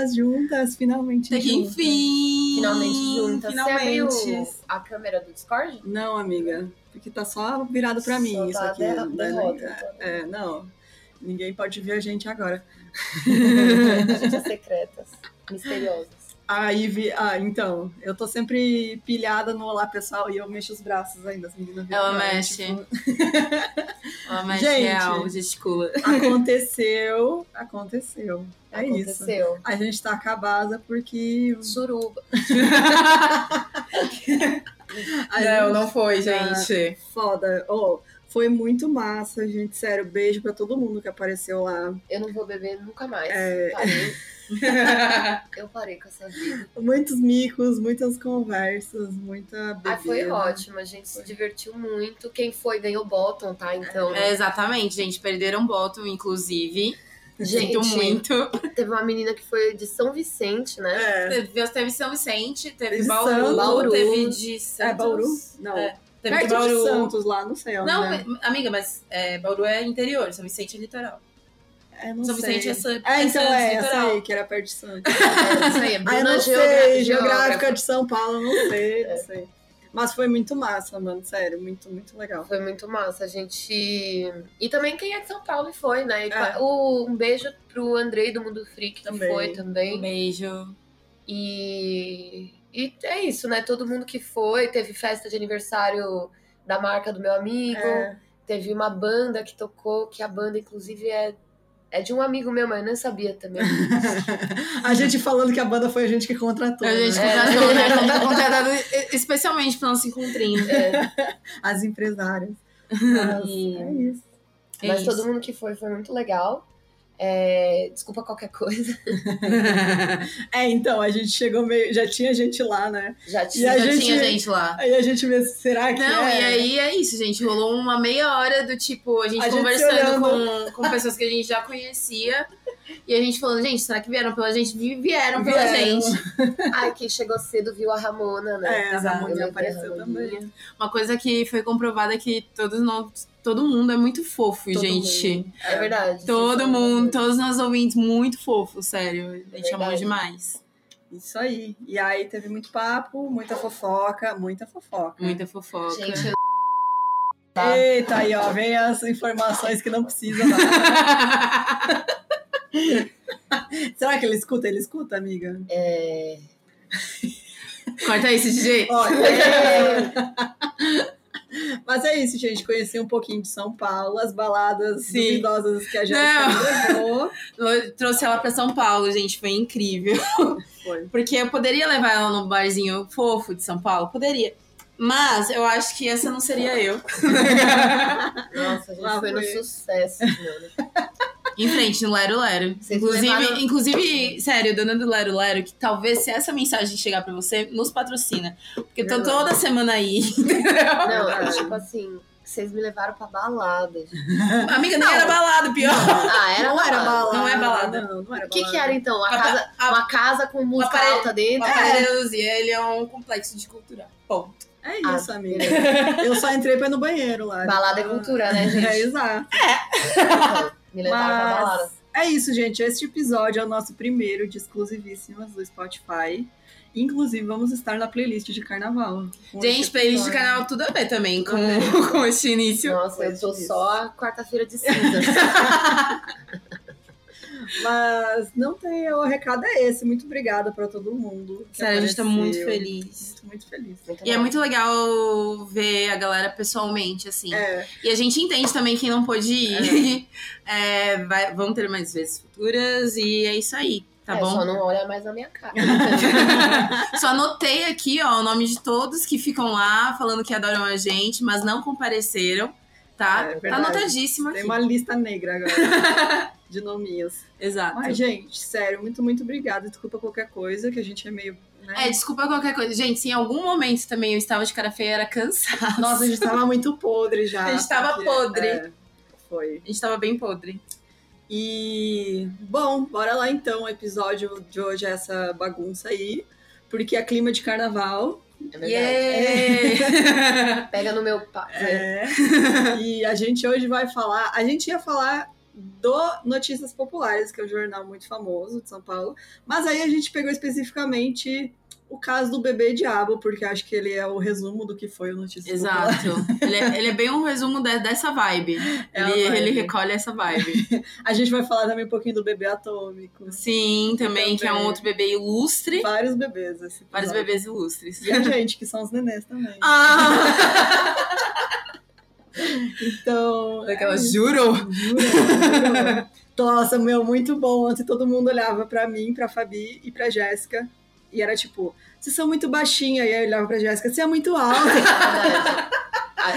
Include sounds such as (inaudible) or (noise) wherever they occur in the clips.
todas juntas, finalmente juntas. enfim! Finalmente juntas. Finalmente. Você abriu a câmera do Discord? Não, amiga, porque tá só virado pra mim Só isso tá aqui. derra- né? derrota, É, não. Ninguém pode ver a gente agora. (laughs) Agências secretas, misteriosas. Aí, vi... ah, então, eu tô sempre pilhada no Olá Pessoal e eu mexo os braços ainda, as meninas viram, Ela mexe. Tipo, Ela mexe Gente. real, gesticula. aconteceu, aconteceu. É isso. Aconteceu. A gente tá acabada porque. Suruba. (laughs) a gente foi, gente. Foda. Oh, foi muito massa, gente. Sério, beijo pra todo mundo que apareceu lá. Eu não vou beber nunca mais. É. Parei. (laughs) Eu parei com essa vida. Muitos micos, muitas conversas, muita bebida. Ah, foi ótimo, a gente se divertiu muito. Quem foi ganhou bottom, tá? Então, É, exatamente, gente. Perderam bottom, inclusive. Gente, Sinto muito. teve uma menina que foi de São Vicente, né? É. Teve, teve São Vicente, teve De Bauru, Santos. Bauru. teve de Santos. É Bauru? Não. É, Teve Perto de Bauru. de Santos, lá, não sei onde. Não, né? amiga, mas é, Bauru é interior, São Vicente é litoral. É, não São sei. Vicente é, É, é então Santos, é, eu litoral. sei que era perto de Santos. É, (laughs) isso aí, Ah, eu Bruna não geogra- sei, geográfica de São Paulo, não sei, não sei. Mas foi muito massa, mano, sério, muito, muito legal. Foi muito massa, a gente. E também quem é de São Paulo e foi, né? E É. o- um beijo pro Andrei do Mundo Freak que Também. foi Um também. beijo. E, e é isso, né? Todo mundo que foi, teve festa de aniversário da marca do meu amigo, É. teve uma banda que tocou, que a banda, inclusive, é, é de um amigo meu, mas eu nem sabia também. (laughs) A gente falando que a banda foi a gente que contratou. A gente né? contratou, né? Contra- Contratado especialmente pra nosso encontrinho. É, As empresárias. (laughs) Mas E- é isso. É mas isso. todo mundo que foi foi muito legal. É, desculpa qualquer coisa. (laughs) É, então, a gente chegou meio. Já tinha gente lá, né? Já E Já gente- tinha gente lá. Aí a gente vê, será que Não, é? e aí é isso, gente. Rolou uma meia hora do tipo, a gente A gente conversando olhando. com, com pessoas que a gente já conhecia. E a gente falando, gente, será que vieram pela gente? Vi- Vieram pela Vieram. gente. (laughs) Ai, quem chegou cedo viu a Ramona, né? É, a Exato. Ramoninha Eu levei a apareceu também. Uma coisa que foi comprovada é que todos nós, todo mundo é muito fofo, Todo gente. mundo. É verdade. Todo mundo, todos nós ouvintes, muito fofos, sério. A gente Verdade. amou demais. Isso aí. E aí teve muito papo, muita fofoca, muita fofoca. Muita fofoca. Gente, eu... tá? Eita, aí, ó, vem as informações que não precisa. (laughs) Será que ele escuta? Ele escuta, amiga? É... Corta isso, DJ. Olha, É... (laughs) (laughs) Mas é isso, gente. Conheci um pouquinho de São Paulo, as baladas Sim. duvidosas que a gente Não. levou. (laughs) Eu trouxe ela pra São Paulo, gente, foi incrível. (laughs) Foi. Porque eu poderia levar ela no barzinho fofo de São Paulo, poderia. Mas eu acho que essa não seria eu. Nossa, a gente Lá foi no foi. sucesso, mano. Em frente, no Lero Lero. Vocês Inclusive, levaram- inclusive, sério, dona do Lero Lero, que talvez se essa mensagem chegar pra você, nos patrocina. Porque eu tô Verdade. toda semana aí. (laughs) Não, é tipo assim, vocês me levaram pra balada. gente. Amiga, nem Não. era balada, pior. Ah, era Não era balada. balada. Não é balada. Não, não era O que balada. que era então? A A- casa, a- uma casa com música apare- alta dentro? Aparelho da Luzia, ele é um complexo de cultura. Ponto. É Ah, isso, amiga. Eu só entrei pra ir no banheiro lá. Balada é Então, cultura, né, (laughs) gente? É, exato. (laughs) Me levaram. Mas é isso, gente. Este episódio é o nosso primeiro de exclusivíssimas do Spotify. Inclusive, vamos estar na playlist de carnaval. Gente, playlist de canal tudo a ver também com, (laughs) com esse início. Nossa, eu tô só quarta-feira de cinzas. (laughs) Mas não tem, o recado é esse. Muito obrigada pra todo mundo. Sério, a gente tá muito feliz. Muito, muito feliz. Muito E é muito legal ver a galera pessoalmente, assim. É, E a gente entende também quem não pôde ir. (laughs) É, vai- vão ter mais vezes futuras e é isso aí, tá É, bom? Só não olha mais na minha cara. (laughs) Só anotei aqui, ó, o nome de todos que ficam lá falando que adoram a gente, mas não compareceram, tá? É tá aqui. tem uma lista negra agora (laughs) de nominhos. Exato. Mas, gente, sério, muito, muito obrigada. Desculpa qualquer coisa, que a gente é meio. Né? É, desculpa qualquer coisa. Gente, se em algum momento também eu estava de cara feia, era cansado. Nossa, a gente tava muito podre já. (laughs) A gente tava podre. é, foi. A gente tava bem podre. E, bom, bora lá então. O episódio de hoje é essa bagunça aí, porque é clima de carnaval. É verdade. Yeah! (laughs) Pega no meu pá. É. E a gente hoje vai falar. A gente ia falar do Notícias Populares, que é um jornal muito famoso de São Paulo. Mas aí a gente pegou especificamente o caso do bebê diabo, porque acho que ele é o resumo do que foi o Notícias Populares. Exato. Ele é, ele é bem um resumo de- dessa vibe. (laughs) É ele, vibe. ele recolhe essa vibe. (laughs) A gente vai falar também um pouquinho do bebê atômico. Sim, também, que é um Também. outro bebê ilustre. Vários bebês. Esse Vários bebês ilustres. E a gente, que são os nenês também. Ah! (laughs) Então. Aquela, é juro? Juro, juro. Nossa, meu, muito bom. Ontem todo mundo olhava pra mim, pra Fabi e pra Jéssica. E era tipo, vocês são muito baixinha. E aí eu olhava pra Jéssica, você é muito alta. (laughs)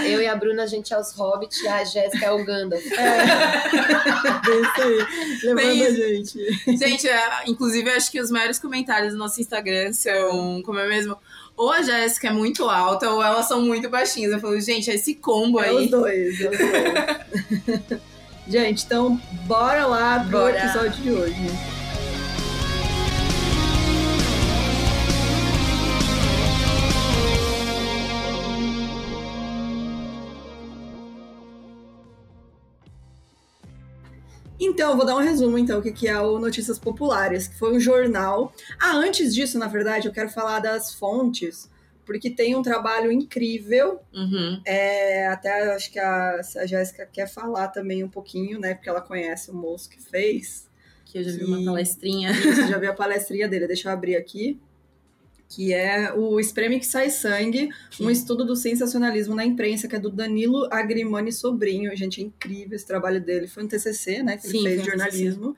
Eu e a Bruna, a gente é os hobbits e a Jéssica é o Gandalf. Bem (laughs) isso aí, levando Bem a gente. Gente, é, inclusive, eu acho que os maiores comentários do nosso Instagram são, como é mesmo? Ou a Jéssica é muito alta, ou elas são muito baixinhas. Eu falo, gente, é esse combo É os aí. dois, é os dois. (laughs) gente, então bora lá pro Bora. episódio de hoje. Então, vou dar um resumo, então, o que que é o Notícias Populares, que foi um jornal. Ah, antes disso, na verdade, eu quero falar das fontes, porque tem um trabalho incrível Uhum. é, até acho que a, a Jéssica quer falar também um pouquinho, né? Porque ela conhece o moço que fez. Que eu já vi Que- uma palestrinha. Isso, já vi a palestrinha dele, deixa eu abrir aqui. Que é o Espreme que Sai Sangue, um estudo do sensacionalismo na imprensa, que é do Danilo Agrimani Sobrinho. Gente, é incrível esse trabalho dele. Foi um TCC, né? Que Sim, ele fez jornalismo.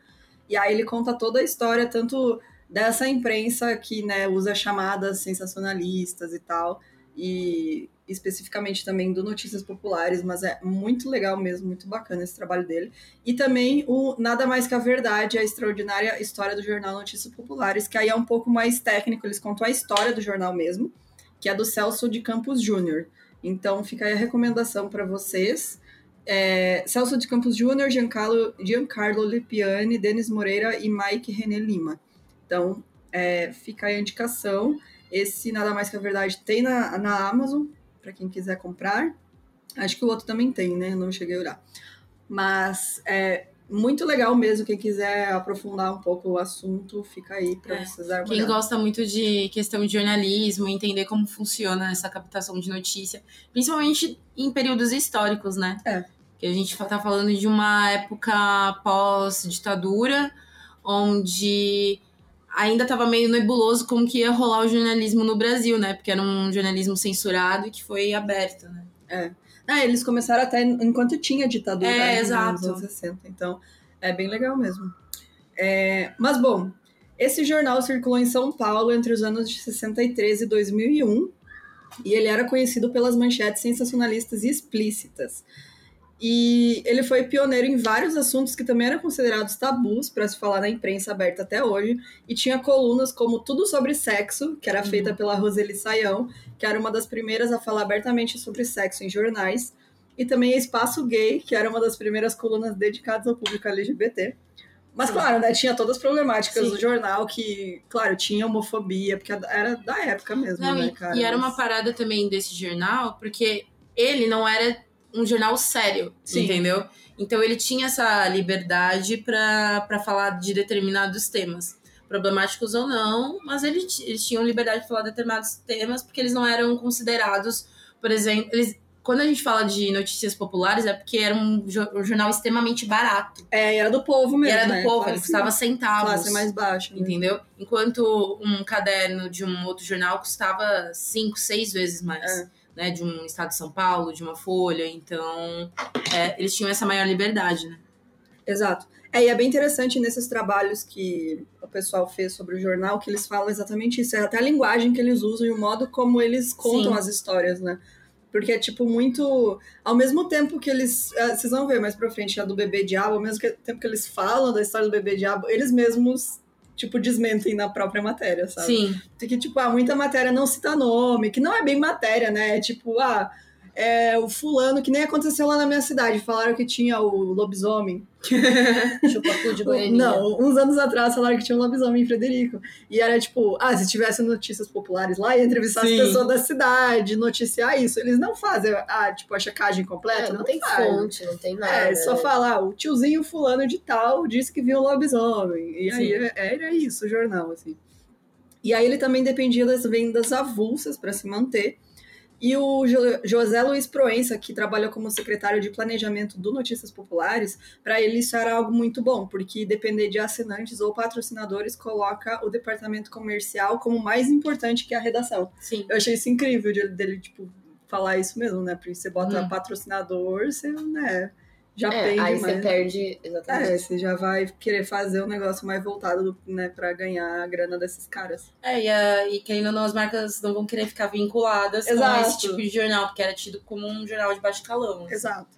E aí ele conta toda a história, tanto dessa imprensa que né, usa chamadas sensacionalistas e tal, e especificamente também do Notícias Populares, mas é muito legal mesmo, muito bacana esse trabalho dele. E também o Nada Mais que a Verdade, a extraordinária história do jornal Notícias Populares, que aí é um pouco mais técnico, eles contam a história do jornal mesmo, que é do Celso de Campos Júnior. Então fica aí a recomendação para vocês. É, Celso de Campos Júnior, Giancarlo, Giancarlo Lipiani, Denis Moreira e Mike René Lima. Então, é, fica aí a indicação. Esse Nada Mais Que a Verdade tem na, na Amazon, para quem quiser comprar. Acho que o outro também tem, né? Não cheguei a olhar. Mas é muito legal mesmo. Quem quiser aprofundar um pouco o assunto, fica aí para É, vocês Quem gosta muito de questão de jornalismo, entender como funciona essa captação de notícia, principalmente em períodos históricos, né? É. Que a gente tá falando de uma época pós-ditadura, onde ainda estava meio nebuloso como que ia rolar o jornalismo no Brasil, né? Porque era um jornalismo censurado e que foi aberto, né? Ah, eles começaram até enquanto tinha ditadura É, né, exato. nos anos 60. Então, é bem legal mesmo. É, mas, bom, esse jornal circulou em São Paulo entre os anos de 63 e 2001. E ele era conhecido pelas manchetes sensacionalistas e explícitas. E ele foi pioneiro em vários assuntos que também eram considerados tabus para se falar na imprensa aberta até hoje. E tinha colunas como Tudo sobre Sexo, que era Uhum. feita pela Roseli Saião, que era uma das primeiras a falar abertamente sobre sexo em jornais. E também Espaço Gay, que era uma das primeiras colunas dedicadas ao público LGBT. Mas, claro, né, tinha todas as problemáticas Sim. do jornal, que, claro, tinha homofobia, porque era da época mesmo, Não, né, e, cara? e era uma parada também desse jornal, porque ele não era um jornal sério, Sim. entendeu? Então ele tinha essa liberdade pra falar de determinados temas. Problemáticos ou não, mas eles, eles tinham liberdade de falar de determinados temas porque eles não eram considerados, por exemplo, eles, quando a gente fala de notícias populares é porque era um, jo- jornal extremamente barato. É, e era do povo E mesmo, era do né? povo, Classe- ele custava centavos. Classe mais baixa. né? Entendeu? Enquanto um caderno de um outro jornal custava cinco, seis vezes mais. É. Né, de um estado de São Paulo, de uma folha. Então, é, eles tinham essa maior liberdade, né? Exato. É, e é bem interessante nesses trabalhos que o pessoal fez sobre o jornal, que eles falam exatamente isso. É até a linguagem que eles usam e o modo como eles contam Sim. as histórias, né? Porque é, tipo, muito... Ao mesmo tempo que eles... ah, Vocês vão ver mais pra frente a do Bebê Diabo, ao mesmo que- tempo que eles falam da história do Bebê Diabo, eles mesmos, tipo, desmentem na própria matéria, sabe? Sim, Que, tipo, ah, muita matéria não cita nome, que não é bem matéria, né? É tipo, ah, é, o fulano, que nem aconteceu lá na minha cidade, falaram que tinha o lobisomem. (laughs) Chupacu de Goiânia. Não, uns anos atrás falaram que tinha um lobisomem em Frederico. E era tipo, ah, se tivesse notícias populares lá, ia entrevistar Sim. as pessoas da cidade, noticiar isso. Eles não fazem a, tipo, a checagem completa, É, não, não, tem faz. fonte, não tem nada. É, só né? falar, ah, o tiozinho fulano de tal disse que viu um lobisomem. E aí Sim. é- era isso o jornal, assim. E aí ele também dependia das vendas avulsas para se manter. E o Jo- José Luiz Proença, que trabalha como secretário de planejamento do Notícias Populares, para ele isso era algo muito bom, porque depender de assinantes ou patrocinadores coloca o departamento comercial como mais importante que a redação. Sim. Eu achei isso incrível de- dele, tipo, falar isso mesmo, né? Porque você bota Hum. patrocinador, você, né, já É, pende aí mais. você perde. Exatamente. É, você já vai querer fazer um negócio mais voltado, né, pra ganhar a grana desses caras. É, e, a, e querendo ou não, as marcas não vão querer ficar vinculadas Exato. com esse tipo de jornal, porque era tido como um jornal de baixo calão. Exato.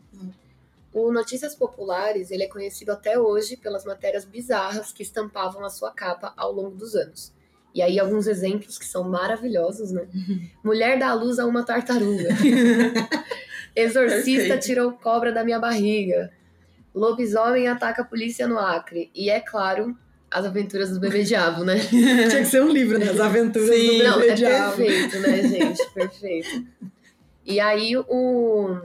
O Notícias Populares ele é conhecido até hoje pelas matérias bizarras que estampavam a sua capa ao longo dos anos. E aí alguns exemplos que são maravilhosos, né? (laughs) Mulher dá à luz a uma tartaruga. (laughs) Exorcista Perfeito. tirou cobra da minha barriga. Lobisomem ataca a polícia no Acre. E é claro, as aventuras do bebê diabo, né? (laughs) Tinha que ser um livro, né? As aventuras Sim. do Não, bebê é diabo. perfeito, né, gente? Perfeito. E aí o,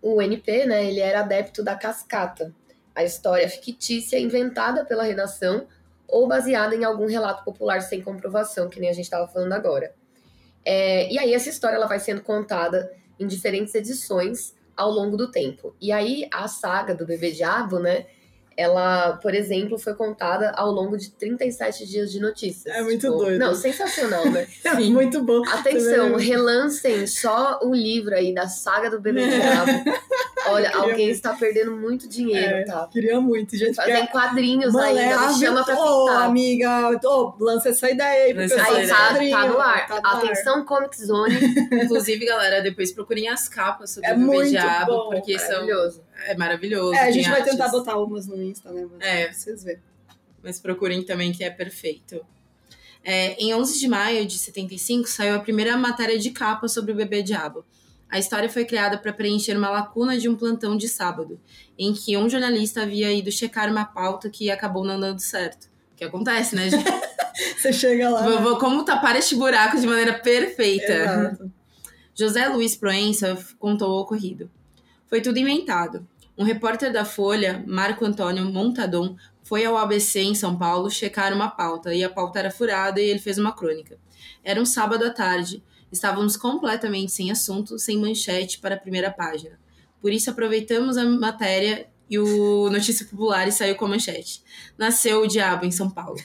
o NP, né, ele era adepto da cascata, a história fictícia inventada pela redação ou baseada em algum relato popular sem comprovação, que nem a gente estava falando agora. É, e aí essa história ela vai sendo contada em diferentes edições ao longo do tempo. E aí a saga do Bebê Diabo, né, ela, por exemplo, foi contada ao longo de 37 dias de notícias. É muito doido. Não, sensacional, né? (laughs) É Sim. muito bom. Atenção, relancem só o livro aí da saga do Bebê (laughs) Diabo. Olha, alguém muito. está perdendo muito dinheiro, É, tá? Queria muito, gente. Fazem quadrinhos Mano, ainda, é me chama pra Ô, pintar. amiga, ô, lança essa ideia aí pro Lança pessoal Aí tá, tá no ar. Tá no ar. Atenção, Comic Zone. (laughs) Inclusive, galera, depois procurem as capas sobre É o Bebê muito Diabo, bom, porque são, Maravilhoso. é maravilhoso. É, a gente vai artes. tentar botar umas no Insta, né? Mas É. pra vocês verem. mas procurem também que é perfeito. É, em 11 de maio de 75 saiu a primeira matéria de capa sobre o bebê diabo. A história foi criada para preencher uma lacuna de um plantão de sábado, em que um jornalista havia ido checar uma pauta que acabou não dando certo. O que acontece, né, gente? (laughs) Você chega lá. Vou, vou como tapar este buraco de maneira perfeita. Exato. José Luiz Proença contou o ocorrido. Foi tudo inventado. Um repórter da Folha, Marco Antônio Montadon, foi ao ABC em São Paulo checar uma pauta e a pauta era furada e ele fez uma crônica. Era um sábado à tarde. Estávamos completamente sem assunto, sem manchete para a primeira página. Por isso aproveitamos a matéria e o Notícia Popular e saiu com a manchete. Nasceu o diabo em São Paulo.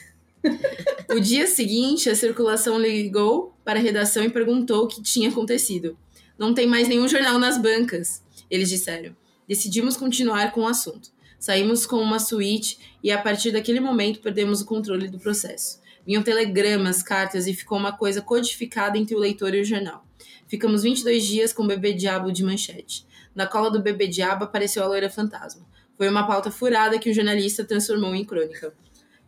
O dia seguinte, a circulação ligou para a redação e perguntou o que tinha acontecido. Não tem mais nenhum jornal nas bancas, eles disseram. Decidimos continuar com o assunto. Saímos com uma suíte e a partir daquele momento perdemos o controle do processo. Vinham telegramas, cartas e ficou uma coisa codificada entre o leitor e o jornal. Ficamos 22 dias com o bebê diabo de manchete. Na cola do bebê diabo apareceu a loira fantasma. Foi uma pauta furada que o jornalista transformou em crônica.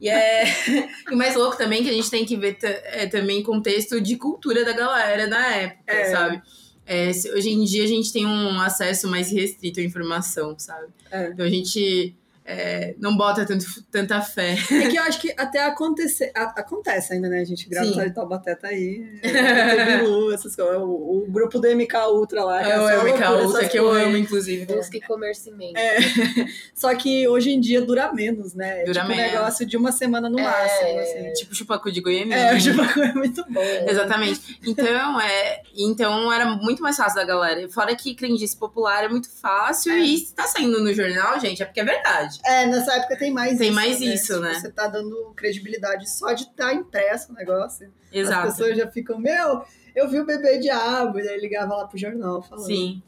E é. (laughs) e o mais louco também é que a gente tem que ver é, também contexto de cultura da galera na época, É. sabe? É, hoje em dia a gente tem um acesso mais restrito à informação, sabe? É. Então a gente é, não bota tanto, tanta fé. É que eu acho que até acontecer, a- acontece ainda, né? A gente grava Sim. de Taubaté tá aí. (laughs) É, Bilu, essas coisas. O, o grupo do MK Ultra lá. que É o MK loucura, Ultra, que eu coisas. amo, inclusive. Busque comercimento. É. (laughs) Só que hoje em dia dura menos, né? É Dura tipo um menos. negócio de uma semana no É. máximo, assim. Tipo chupacu de Goiânia. É, (laughs) o Chupacu é muito bom. Exatamente. Então, é, então era muito mais fácil da galera. Fora que crendice popular é muito fácil É. e se tá saindo no jornal, gente, é porque é verdade. É, nessa época tem mais Tem isso. mais né? isso, né? Você tá dando credibilidade só de estar impresso o negócio. As Exato. pessoas já ficam, meu, eu vi o bebê diabo, e aí ligava lá pro jornal falando. Sim.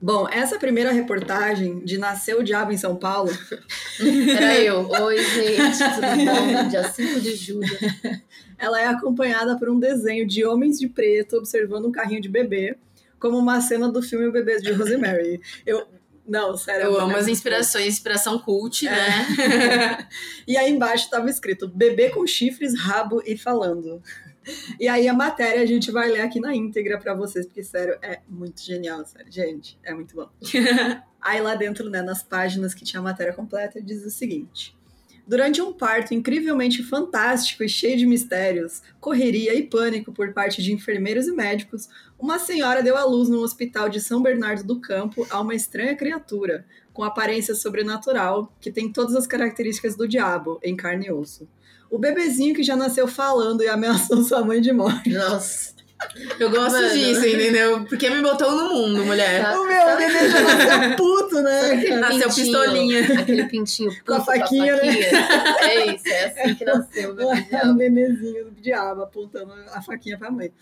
Bom, essa primeira reportagem de Nasceu o Diabo em São Paulo, (laughs) Era eu. Oi, gente, tudo bom? Dia 5 de julho. ela é acompanhada por um desenho de homens de preto observando um carrinho de bebê, como uma cena do filme O Bebê de Rosemary. Eu. Não, sério. Eu é amo as inspirações, inspiração cult, É. né? (laughs) E aí embaixo estava escrito: bebê com chifres, rabo e falando. E aí a matéria a gente vai ler aqui na íntegra para vocês, porque sério, é muito genial, sério. Gente, é muito bom. (laughs) aí lá dentro, né, nas páginas que tinha a matéria completa, diz o seguinte: Durante um parto incrivelmente fantástico e cheio de mistérios, correria e pânico por parte de enfermeiros e médicos, uma senhora deu à luz no hospital de São Bernardo do Campo a uma estranha criatura, com aparência sobrenatural, que tem todas as características do diabo, em carne e osso. O bebezinho que já nasceu falando e ameaçou (laughs) sua mãe de morte. Nossa. Eu gosto Mano. disso, entendeu? Porque me botou no mundo, mulher. Tá. O meu bebê já nasceu puto, né? Aquele? Nasceu pintinho, pistolinha. Aquele pintinho puto Com a faquinha, né? É isso, é assim que nasceu o bebê É um diabo. bebezinho do diabo apontando a faquinha pra mãe.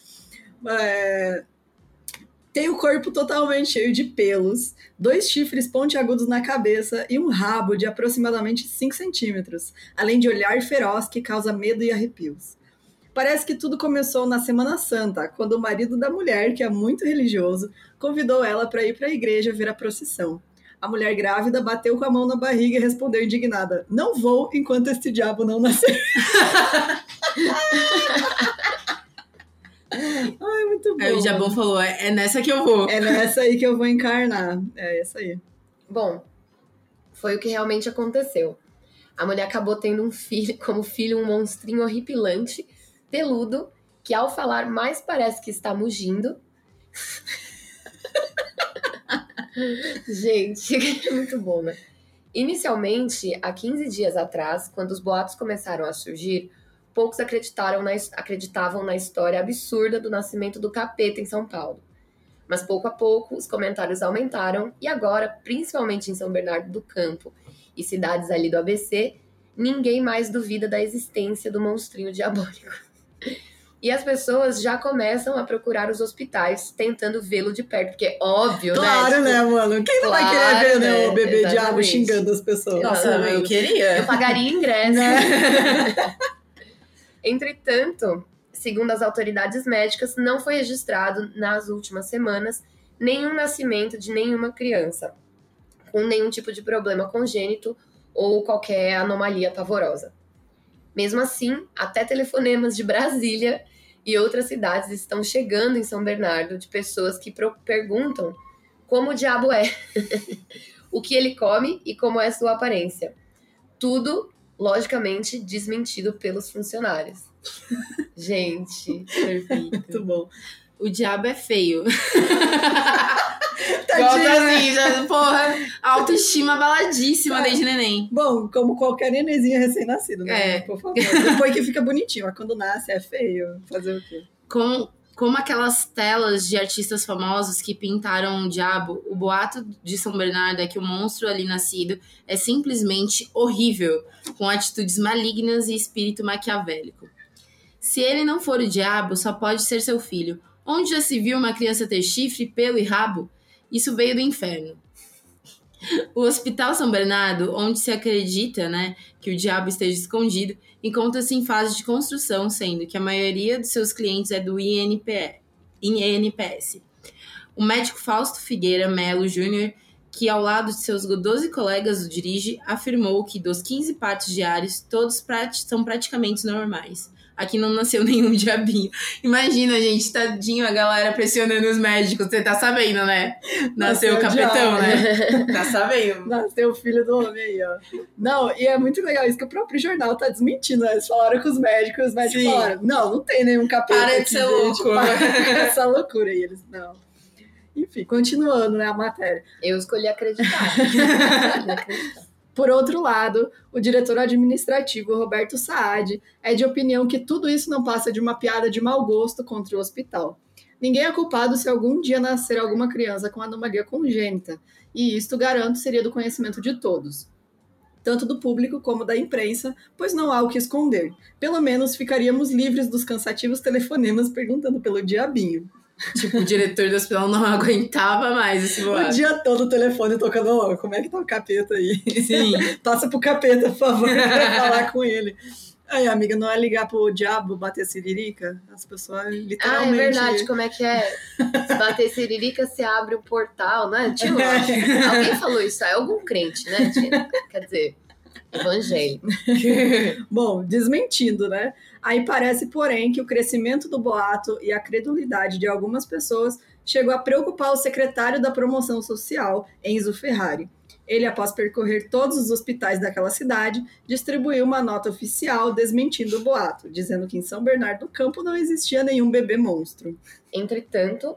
É, Tem o corpo totalmente cheio de pelos, dois chifres pontiagudos na cabeça e um rabo de aproximadamente 5 centímetros, além de olhar feroz que causa medo e arrepios. Parece que tudo começou na Semana Santa, quando o marido da mulher, que é muito religioso, convidou ela para ir para a igreja ver a procissão. A mulher grávida bateu com a mão na barriga e respondeu indignada: Não vou enquanto este diabo não nascer. (laughs) Ai, muito bom. Aí o Jabão falou: é é nessa que eu vou. É nessa aí que eu vou encarnar. É essa aí. Bom, foi o que realmente aconteceu. A mulher acabou tendo um filho, como filho, um monstrinho horripilante, peludo, que ao falar mais parece que está mugindo. (laughs) Gente, (laughs) é muito bom, né? Inicialmente, há 15 dias atrás, quando os boatos começaram a surgir, poucos acreditaram na, acreditavam na história absurda do nascimento do capeta em São Paulo. Mas pouco a pouco os comentários aumentaram e agora, principalmente em São Bernardo do Campo e cidades ali do ABC, ninguém mais duvida da existência do monstrinho diabólico. E as pessoas já começam a procurar os hospitais tentando vê-lo de perto, porque óbvio, Claro, né? né, mano? Quem não vai claro, querer ver né, né? o bebê diabo xingando as pessoas? Nossa, eu queria. Eu pagaria ingresso. Né? (laughs) Entretanto, segundo as autoridades médicas, não foi registrado nas últimas semanas nenhum nascimento de nenhuma criança com nenhum tipo de problema congênito ou qualquer anomalia pavorosa. Mesmo assim, até telefonemas de Brasília e outras cidades estão chegando em São Bernardo de pessoas que perguntam como o diabo é, (laughs) o que ele come e como é sua aparência. Tudo, logicamente, desmentido pelos funcionários. (laughs) Gente, perfeito. Muito bom. O diabo é feio. (laughs) (laughs) Né? assim, porra, autoestima abaladíssima desde neném. Bom, como qualquer nenenzinho recém-nascido, né? É. Por favor. Depois que fica bonitinho, mas quando nasce é feio. Fazer o quê? Como, como aquelas telas de artistas famosos que pintaram o diabo, o boato de São Bernardo é que o monstro ali nascido é simplesmente horrível, com atitudes malignas e espírito maquiavélico. Se ele não for o diabo, só pode ser seu filho. Onde já se viu uma criança ter chifre, pelo e rabo? Isso veio do inferno. O Hospital São Bernardo, onde se acredita né, que o diabo esteja escondido, encontra-se em fase de construção, sendo que a maioria de seus clientes é do INPE, INPS. O médico Fausto Figueira Melo Júnior, que ao lado de seus 12 colegas o dirige, afirmou que dos 15 partos diários, todos são praticamente normais. Aqui não nasceu (laughs) nenhum diabinho. Imagina, gente, tadinho a galera pressionando os médicos. Você tá sabendo, né? Nasceu Nasceu o o capetão, diabo. né? (laughs) Tá sabendo. Nasceu o filho do homem aí, ó. Não, e é muito legal isso que o próprio jornal tá desmentindo, né? Eles falaram com os médicos, os médicos Sim. falaram, não, não tem nenhum capeta Para de ser gente, louco. (laughs) essa loucura. E eles, não. Enfim, continuando, né, a matéria. Eu escolhi acreditar. Escolhi acreditar. Por outro lado, o diretor administrativo Roberto Saad é de opinião que tudo isso não passa de uma piada de mau gosto contra o hospital. Ninguém é culpado se algum dia nascer alguma criança com anomalia congênita, e isto garanto seria do conhecimento de todos, tanto do público como da imprensa, pois não há o que esconder. Pelo menos ficaríamos livres dos cansativos telefonemas perguntando pelo diabinho. Tipo, o diretor do hospital não (laughs) aguentava mais esse O boato. dia todo o telefone tocando, "Ô, como é que tá o capeta aí? Sim. (laughs) Passa pro capeta, por favor, pra falar com ele. Aí, amiga, não é ligar pro diabo bater siririca? As pessoas Ah, é literalmente. verdade, como é que é? Se bater siririca, você abre um portal, não é? Tinha (laughs) uma- Alguém falou isso, é algum crente, né? Tinha- Quer dizer, Evangélico. (laughs) Bom, desmentindo, né? Aí parece, porém, que o crescimento do boato e a credulidade de algumas pessoas chegou a preocupar o secretário da Promoção Social, Enzo Ferrari. Ele, após percorrer todos os hospitais daquela cidade, distribuiu uma nota oficial desmentindo o boato, dizendo que em São Bernardo do Campo não existia nenhum bebê monstro. Entretanto,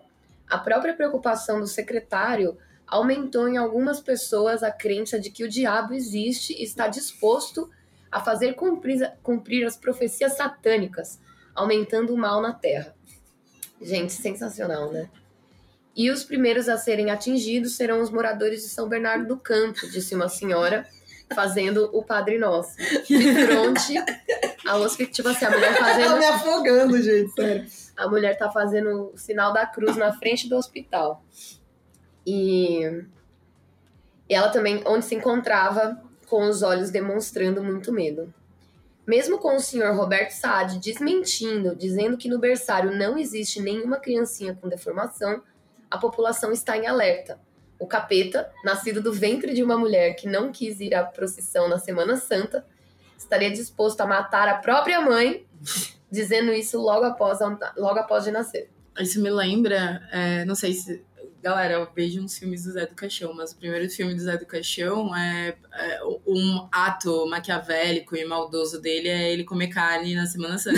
a própria preocupação do secretário aumentou em algumas pessoas a crença de que o diabo existe e está disposto a fazer cumprir, cumprir as profecias satânicas, aumentando o mal na terra. Gente, sensacional, né? E os primeiros a serem atingidos serão os moradores de São Bernardo do Campo, disse uma senhora, fazendo o Padre Nosso. De fronte ao hospital. Tipo assim, a mulher fazendo. Tá me afogando, gente, sério. A mulher tá fazendo o sinal da cruz na frente do hospital. E, ela também, onde se encontrava, com os olhos demonstrando muito medo. Mesmo com o senhor Roberto Saad desmentindo, dizendo que no berçário não existe nenhuma criancinha com deformação, a população está em alerta. O capeta, nascido do ventre de uma mulher que não quis ir à procissão na Semana Santa, estaria disposto a matar a própria mãe, dizendo isso logo após, logo após de nascer. Isso me lembra, é, não sei se Galera, eu vejo uns filmes do Zé do Caixão, mas o primeiro filme do Zé do Caixão é, é um ato maquiavélico e maldoso dele é ele comer carne na Semana Santa.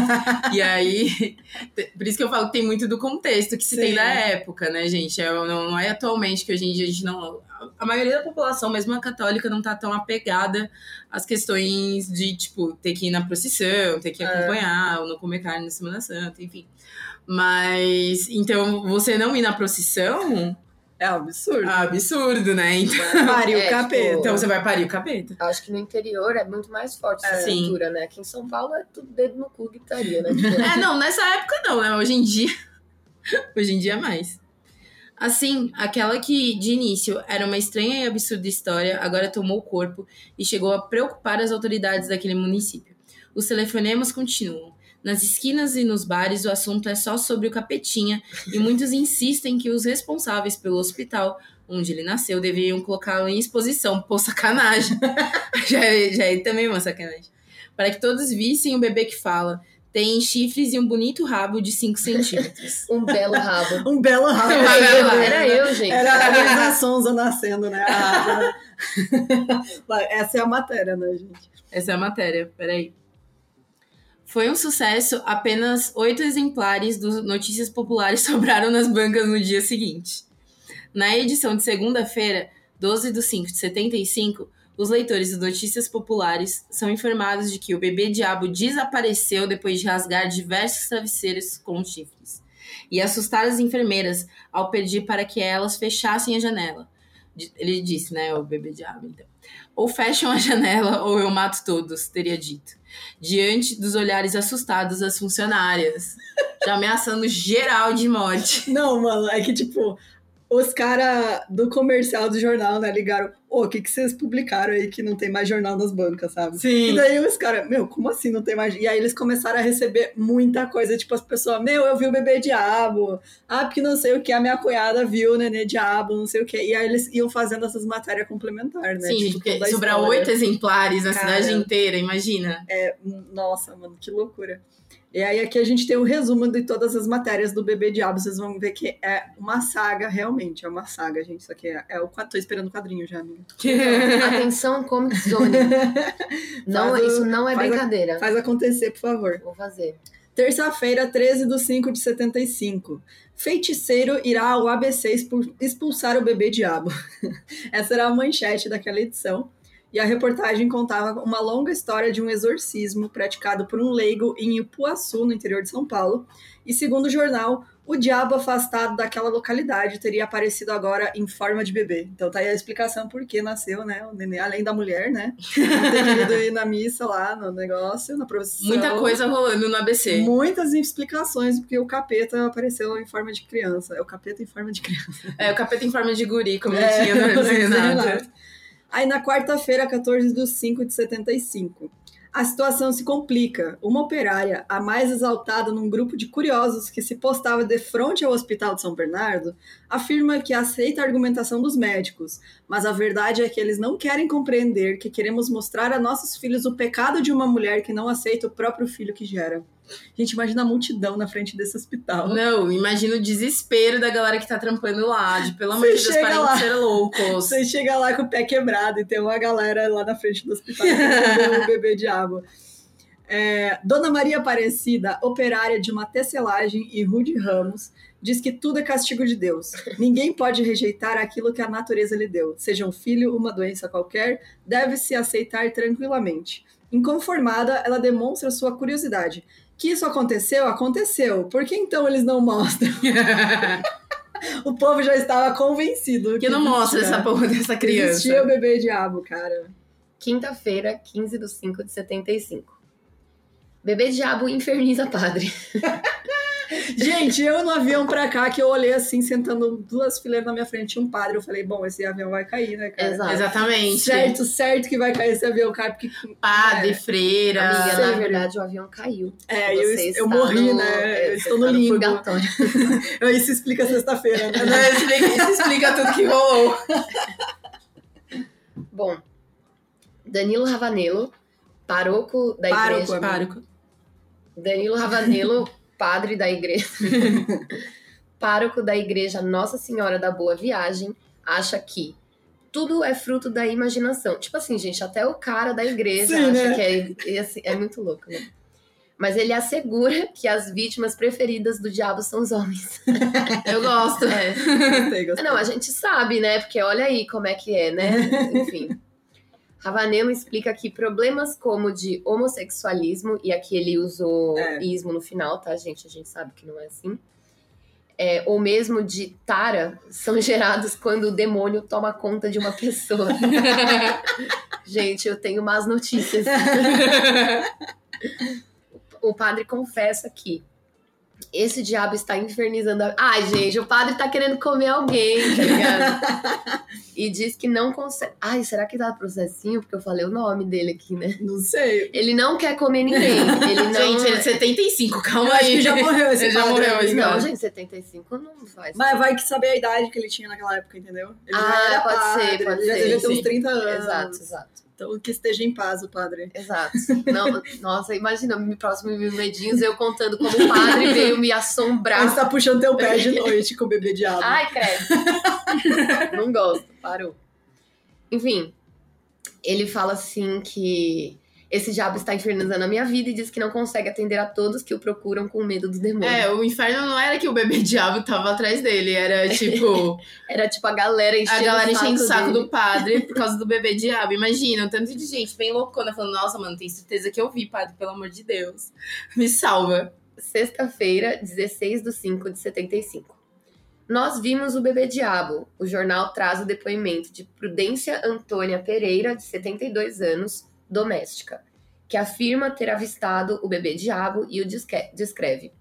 (laughs) e aí, por isso que eu falo que tem muito do contexto que se Sim. tem na época, né, gente? É, não, não é atualmente que hoje em dia a gente não. A maioria da população, mesmo a católica, não tá tão apegada às questões de, tipo, ter que ir na procissão, ter que é. acompanhar, é. ou não comer carne na Semana Santa, enfim. Mas, então, você não ir na procissão é absurdo. É absurdo, né? Então, parir o é, capeta. Tipo, então você vai parir o capeta. Acho que no interior é muito mais forte essa é. cultura, né? Aqui em São Paulo é tudo dedo no cu gritaria, né? Tipo... (laughs) é, não, nessa época não, né? Hoje em dia. (laughs) Hoje em dia é mais. Assim, aquela que de início era uma estranha e absurda história, agora tomou corpo e chegou a preocupar as autoridades daquele município. Os telefonemas continuam. Nas esquinas e nos bares, o assunto é só sobre o capetinha e muitos insistem que os responsáveis pelo hospital onde ele nasceu deveriam colocá-lo em exposição. Pô, sacanagem. (laughs) já, é, já é também uma sacanagem. Para que todos vissem o bebê que fala. Tem chifres e um bonito rabo de 5 centímetros. (laughs) um belo rabo. um belo rabo. Era eu, gente. Era a Luísa Sonza nascendo, né? Ah, (laughs) essa é a matéria, né, gente? Essa é a matéria, peraí. Foi um sucesso, apenas oito exemplares do Notícias Populares (laughs) sobraram nas bancas no dia seguinte. Na edição de segunda-feira, 12 de 5 de 75, os leitores de Notícias Populares são informados de que o bebê diabo desapareceu depois de rasgar diversos travesseiros com chifres e assustar as enfermeiras ao pedir para que elas fechassem a janela. Ele disse, né, o bebê diabo, então. Ou fecham a (laughs) janela ou eu mato todos, teria dito diante dos olhares assustados das funcionárias, já ameaçando geral de morte. Não, mano, é que tipo, os caras do comercial do jornal, né, ligaram, ô, o que, que vocês publicaram aí que não tem mais jornal nas bancas, sabe? Sim. E daí os caras, meu, como assim não tem mais? E aí eles começaram a receber muita coisa, tipo, as pessoas, meu, eu vi o bebê diabo, ah, porque não sei o que, a minha cunhada viu o nenê diabo, não sei o que. E aí eles iam fazendo essas matérias complementares, né? Sim, tipo, porque sobrar oito exemplares na Cara, cidade inteira, imagina. É, nossa, mano, que loucura. E aí aqui a gente tem o um resumo de todas as matérias do Bebê Diabo. Vocês vão ver que é uma saga, realmente. É uma saga, gente. Isso aqui é, é o... Tô esperando o quadrinho já, amiga. (laughs) Atenção, Comic Zone. (laughs) Não, faz isso não é faz brincadeira. A, faz acontecer, por favor. Vou fazer. Terça-feira, 13 de 5 de 75. Feiticeiro irá ao ABC expulsar o bebê diabo. (laughs) Essa era a manchete daquela edição e a reportagem contava uma longa história de um exorcismo praticado por um leigo em Ipuaçu, no interior de São Paulo. E segundo o jornal, o diabo afastado daquela localidade teria aparecido agora em forma de bebê. Então tá aí a explicação por que nasceu, né? O neném, além da mulher, né? Ter ido ir na missa lá, no negócio, na procissão. Muita coisa rolando no ABC. Muitas explicações, porque o capeta apareceu em forma de criança. É o capeta em forma de criança. É, o capeta em forma de guri, como é, tinha no (laughs) Renato. Aí na quarta-feira, 14 de 5 de 75. A situação se complica. Uma operária, a mais exaltada num grupo de curiosos que se postava de frente ao Hospital de São Bernardo, afirma que aceita a argumentação dos médicos, mas a verdade é que eles não querem compreender que queremos mostrar a nossos filhos o pecado de uma mulher que não aceita o próprio filho que gera. Gente, imagina a multidão na frente desse hospital. Não, imagina o desespero da galera que tá trampando lá, de pelo amor de Deus, chega parem lá. de ser loucos. Você chega lá com o pé quebrado e tem uma galera lá na frente do hospital o bebê diabo. É, Dona Maria Aparecida, operária de uma tecelagem e Rude Ramos, diz que tudo é castigo de Deus. Ninguém pode rejeitar aquilo que a natureza lhe deu. Seja um filho, uma doença qualquer, deve-se aceitar tranquilamente. Inconformada, ela demonstra sua curiosidade. Que isso aconteceu? Aconteceu. Por que então eles não mostram? (laughs) O povo já estava convencido. que não mostra essa porra dessa criança. Existia o bebê diabo, cara. Quinta-feira, 15 de 5 de 75. Bebê diabo inferniza padre. (laughs) Gente, eu no avião pra cá, que eu olhei assim, sentando duas fileiras na minha frente, tinha um padre. Eu falei, bom, esse avião vai cair, né, cara? Exato. Exatamente. Certo, certo que vai cair esse avião, cara, porque. Padre, É. freira. Amiga, Sei, na verdade, o avião caiu. É, Você eu, eu morri, no- né? é, Eu você estou no limbo. purgatório. (laughs) Isso explica sexta-feira, né? Não, Isso explica- isso explica tudo que rolou. Bom, Danilo Ravanello, pároco da Pároco, igreja. amigo. Pároco. Danilo Ravanello, padre da igreja. (laughs) pároco da igreja Nossa Senhora da Boa Viagem, acha que tudo é fruto da imaginação. Tipo assim, gente, até o cara da igreja Sim, acha né? que é, é, assim, é muito louco, né? Mas ele assegura que as vítimas preferidas do diabo são os homens. (laughs) Eu gosto. É. Gostei, gostei. Não, a gente sabe, né? Porque olha aí como é que é, né? Enfim. Ravanello explica que problemas como de homossexualismo, e aqui ele usou É. ismo no final, tá, gente? A gente sabe que não é assim. É, ou mesmo de tara, são (laughs) gerados quando o demônio toma conta de uma pessoa. (laughs) gente, eu tenho más notícias. (laughs) o padre confessa que esse diabo está infernizando a... Ai, gente, o padre tá querendo comer alguém, tá ligado? (laughs) e diz que não consegue... Ai, será que dá processinho? Porque eu falei o nome dele aqui, né? Não sei. Ele não quer comer ninguém. Ele (laughs) não... Gente, ele é 75, calma Eu acho aí. que já morreu esse Ele já morreu, aí, esse. Não, gente, 75 não faz. Mas vai que saber a idade que ele tinha naquela época, entendeu? Ele Ah, já era pode padre, ser, pode ele já ser, devia ter uns sim. 30 anos. Exato, exato. Então que esteja em paz o padre. Exato. Não, nossa, imagina, me próximo Mil Medinhos, eu contando como o padre veio me assombrar. você tá puxando teu pé de noite com o bebê diabo. Ai, credo. Não gosto, parou. Enfim, ele fala assim que esse diabo está infernizando a minha vida e diz que não consegue atender a todos que o procuram com medo do demônio. É, o inferno não era que o bebê (laughs) diabo tava atrás dele, era tipo (laughs) Era tipo a galera enchendo a galera enchendo o saco dele. do padre por (laughs) causa do bebê diabo. Imagina, o tanto de gente bem loucona falando: Nossa, mano, tem certeza que eu vi, padre, pelo amor de Deus. Me salva. Sexta-feira, 16 de 5 de 75. Nós vimos o bebê diabo. O jornal traz o depoimento de Prudência Antônia Pereira, de 72 anos, doméstica, que afirma ter avistado o bebê diabo e o descreve.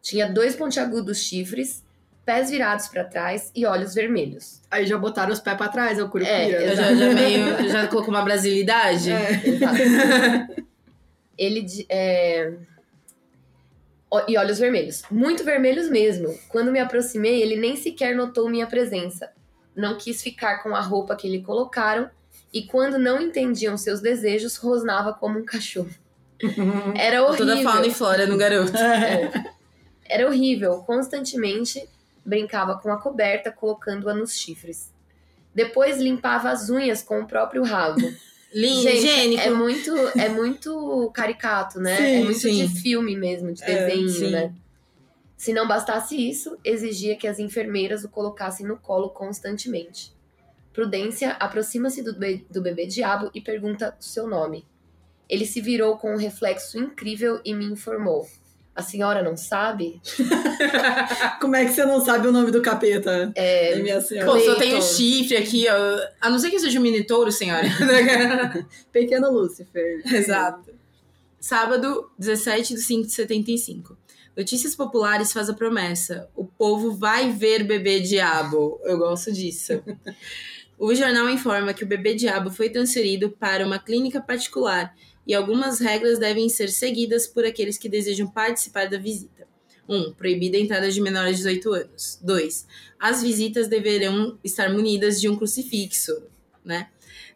Tinha dois pontiagudos chifres, pés virados para trás e olhos vermelhos. Aí já botaram os pés pra trás, é o curupira. É, Eu já, já meio. Já colocou uma brasilidade? É. Exato. Ele é... E olhos vermelhos. Muito vermelhos mesmo. Quando me aproximei, ele nem sequer notou minha presença. Não quis ficar com a roupa que lhe colocaram. E quando não entendiam seus desejos, rosnava como um cachorro. Era horrível. Toda fauna e flora no garoto. É. Era horrível. Constantemente brincava com a coberta, colocando-a nos chifres. Depois limpava as unhas com o próprio rabo. (laughs) Lindo, Gente, higiênico. É muito, é muito caricato, né? Sim, é muito sim. de filme mesmo, de É, desenho, sim. né? Se não bastasse isso, exigia que as enfermeiras o colocassem no colo constantemente. Prudência aproxima-se do, be- do bebê diabo e pergunta o seu nome. Ele se virou com um reflexo incrível e me informou. A senhora não sabe? (laughs) Como é que você não sabe o nome do capeta? É, minha senhora. Pô, só tem o chifre aqui, ó. A não ser que seja um minitouro, senhora. (laughs) Pequeno Lúcifer. Exato. Sábado, 17 de 5 de 75. Notícias Populares faz a promessa. O povo vai ver bebê diabo. Eu gosto disso. (laughs) O jornal informa que o bebê diabo foi transferido para uma clínica particular e algumas regras devem ser seguidas por aqueles que desejam participar da visita. 1. Um, proibida a entrada de menores de 18 anos. 2. As visitas deverão estar munidas de um crucifixo, né?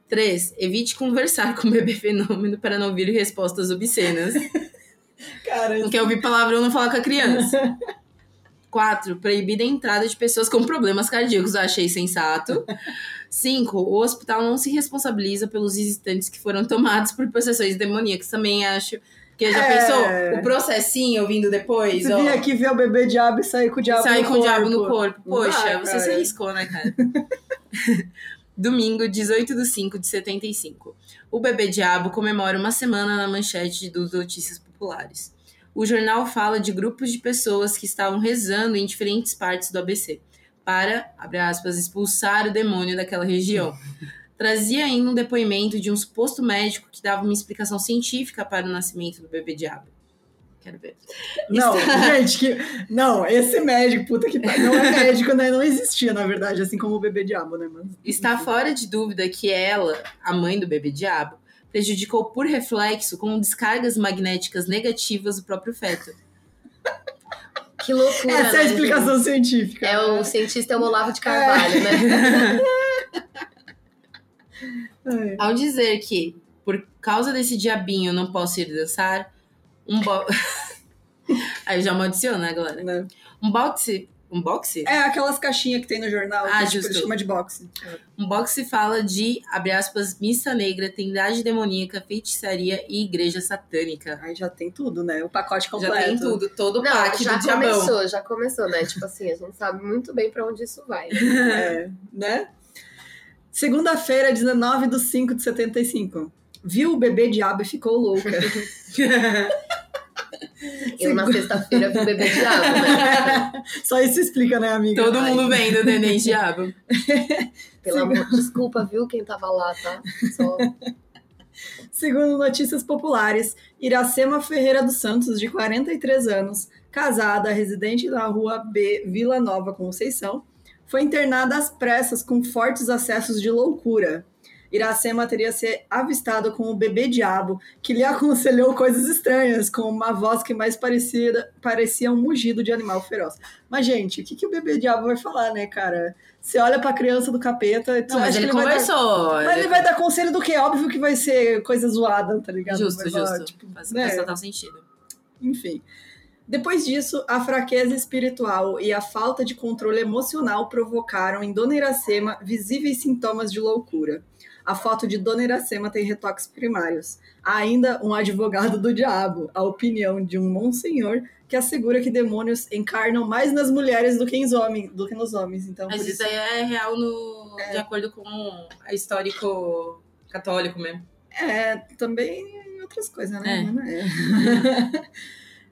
3. Evite conversar com o bebê (laughs) fenômeno para não ouvir respostas obscenas. (laughs) Cara, Não quer ouvir palavrão, não falar com a criança. (laughs) 4. Proibida a entrada de pessoas com problemas cardíacos. Eu achei sensato. 5. O hospital não se responsabiliza pelos visitantes que foram tomados por possessões demoníacas. Também acho. Que já É. pensou? O processinho vindo depois, você ó. vir aqui ver o bebê diabo e sair com o diabo Sair no com o diabo corpo. no corpo. Poxa, Vai, você se arriscou, né, cara? (laughs) Domingo, 18 de 5 de 75. O bebê diabo comemora uma semana na manchete dos Notícias Populares. O jornal fala de grupos de pessoas que estavam rezando em diferentes partes do ABC para, abre aspas, expulsar o demônio daquela região. (laughs) Trazia ainda um depoimento de um suposto médico que dava uma explicação científica para o nascimento do bebê diabo. Quero ver. Não, (laughs) gente, que. Não, esse médico, puta que pariu, não é (laughs) médico, né? Não existia, na verdade, assim como o bebê diabo, né, mano? Está fora de dúvida que ela, a mãe do bebê diabo, prejudicou por reflexo com descargas magnéticas negativas o próprio feto. Que loucura, Essa é a né, explicação científica. É o cientista é o Olavo de Carvalho, né? (laughs) É. Ao dizer que, por causa desse diabinho, eu não posso ir dançar, um bo... (laughs) Aí já maldiciono, né, galera? Né? Um boxe... Um boxe? É aquelas caixinhas que tem no jornal, Ah, que tipo, ele chama de boxe. Um boxe fala de, abre aspas, missa negra, trindade demoníaca, feitiçaria e igreja satânica. Aí já tem tudo, né? O pacote completo. Já tem tudo, todo o Não, pack já do diabão. começou, já começou, né? Tipo assim, a gente sabe muito bem pra onde isso vai. (laughs) É, né? Segunda-feira, 19 de 5 de 75. Viu o bebê diabo e ficou louca. (laughs) (laughs) Eu na sexta-feira vi o bebê diabo, né? (laughs) Só isso explica, né, amiga? Todo Ai. mundo vendo o neném diabo. (laughs) Pelo amor, desculpa, viu quem tava lá, tá? Só Segundo notícias populares, Iracema Ferreira dos Santos, de 43 anos, casada, residente na rua B, Vila Nova, Conceição, foi internada às pressas com fortes acessos de loucura. Iracema teria se avistado com o bebê diabo, que lhe aconselhou coisas estranhas, com uma voz que mais parecia, parecia um mugido de animal feroz. Mas, gente, o que, que o bebê diabo vai falar, né, cara? Você olha pra criança do capeta... Não, mas ele que vai dar- conversou. mas ele vai dar conselho do quê? Óbvio que vai ser coisa zoada, tá ligado? Justo, Vai falar, justo. tipo, faz, né? faz total sentido. Enfim. Depois disso, a fraqueza espiritual e a falta de controle emocional provocaram em Dona Iracema visíveis sintomas de loucura. A foto de Dona Iracema tem retoques primários. Há ainda um advogado do diabo, a opinião de um monsenhor que assegura que demônios encarnam mais nas mulheres do que, em homens, do que nos homens. Então, Mas isso isso, aí é real no, de acordo com a histórico católico mesmo. é também em outras coisas, né? É. Não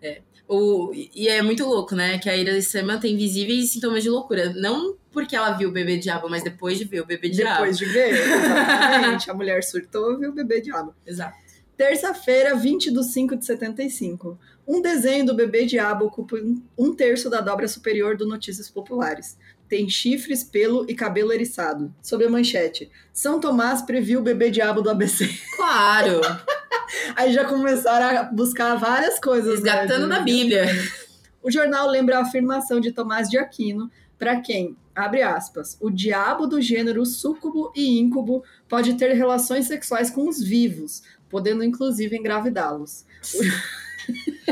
é. (laughs) O, e é muito louco, né? Que a Iracema tem visíveis sintomas de loucura. Não porque ela viu o bebê diabo, mas depois de ver o bebê diabo. Depois de ver, exatamente. a mulher surtou, viu o bebê diabo. Exato. Terça-feira, 20 de 5 de 75. Um desenho do bebê diabo ocupa um terço da dobra superior do Notícias Populares. Tem chifres, pelo e cabelo eriçado. Sob a manchete. São Tomás previu o bebê diabo do ABC. Claro! (laughs) Aí já começaram a buscar várias coisas. né, Resgatando de- da Bíblia. O jornal lembra a afirmação de Tomás de Aquino, para quem, abre aspas, o diabo do gênero súcubo e íncubo pode ter relações sexuais com os vivos, podendo inclusive engravidá-los.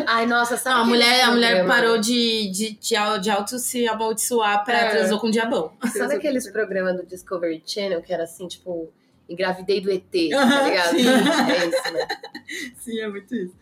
Ai, nossa, sabe Não, (laughs) a mulher, a mulher parou de, de, de, de auto se amaldiçoar pra É. transou com o diabão. Sabe (laughs) aqueles programas do Discovery Channel que era assim, tipo, engravidei do ET, tá ligado? sim. É isso, né? (laughs) Sim, é muito isso.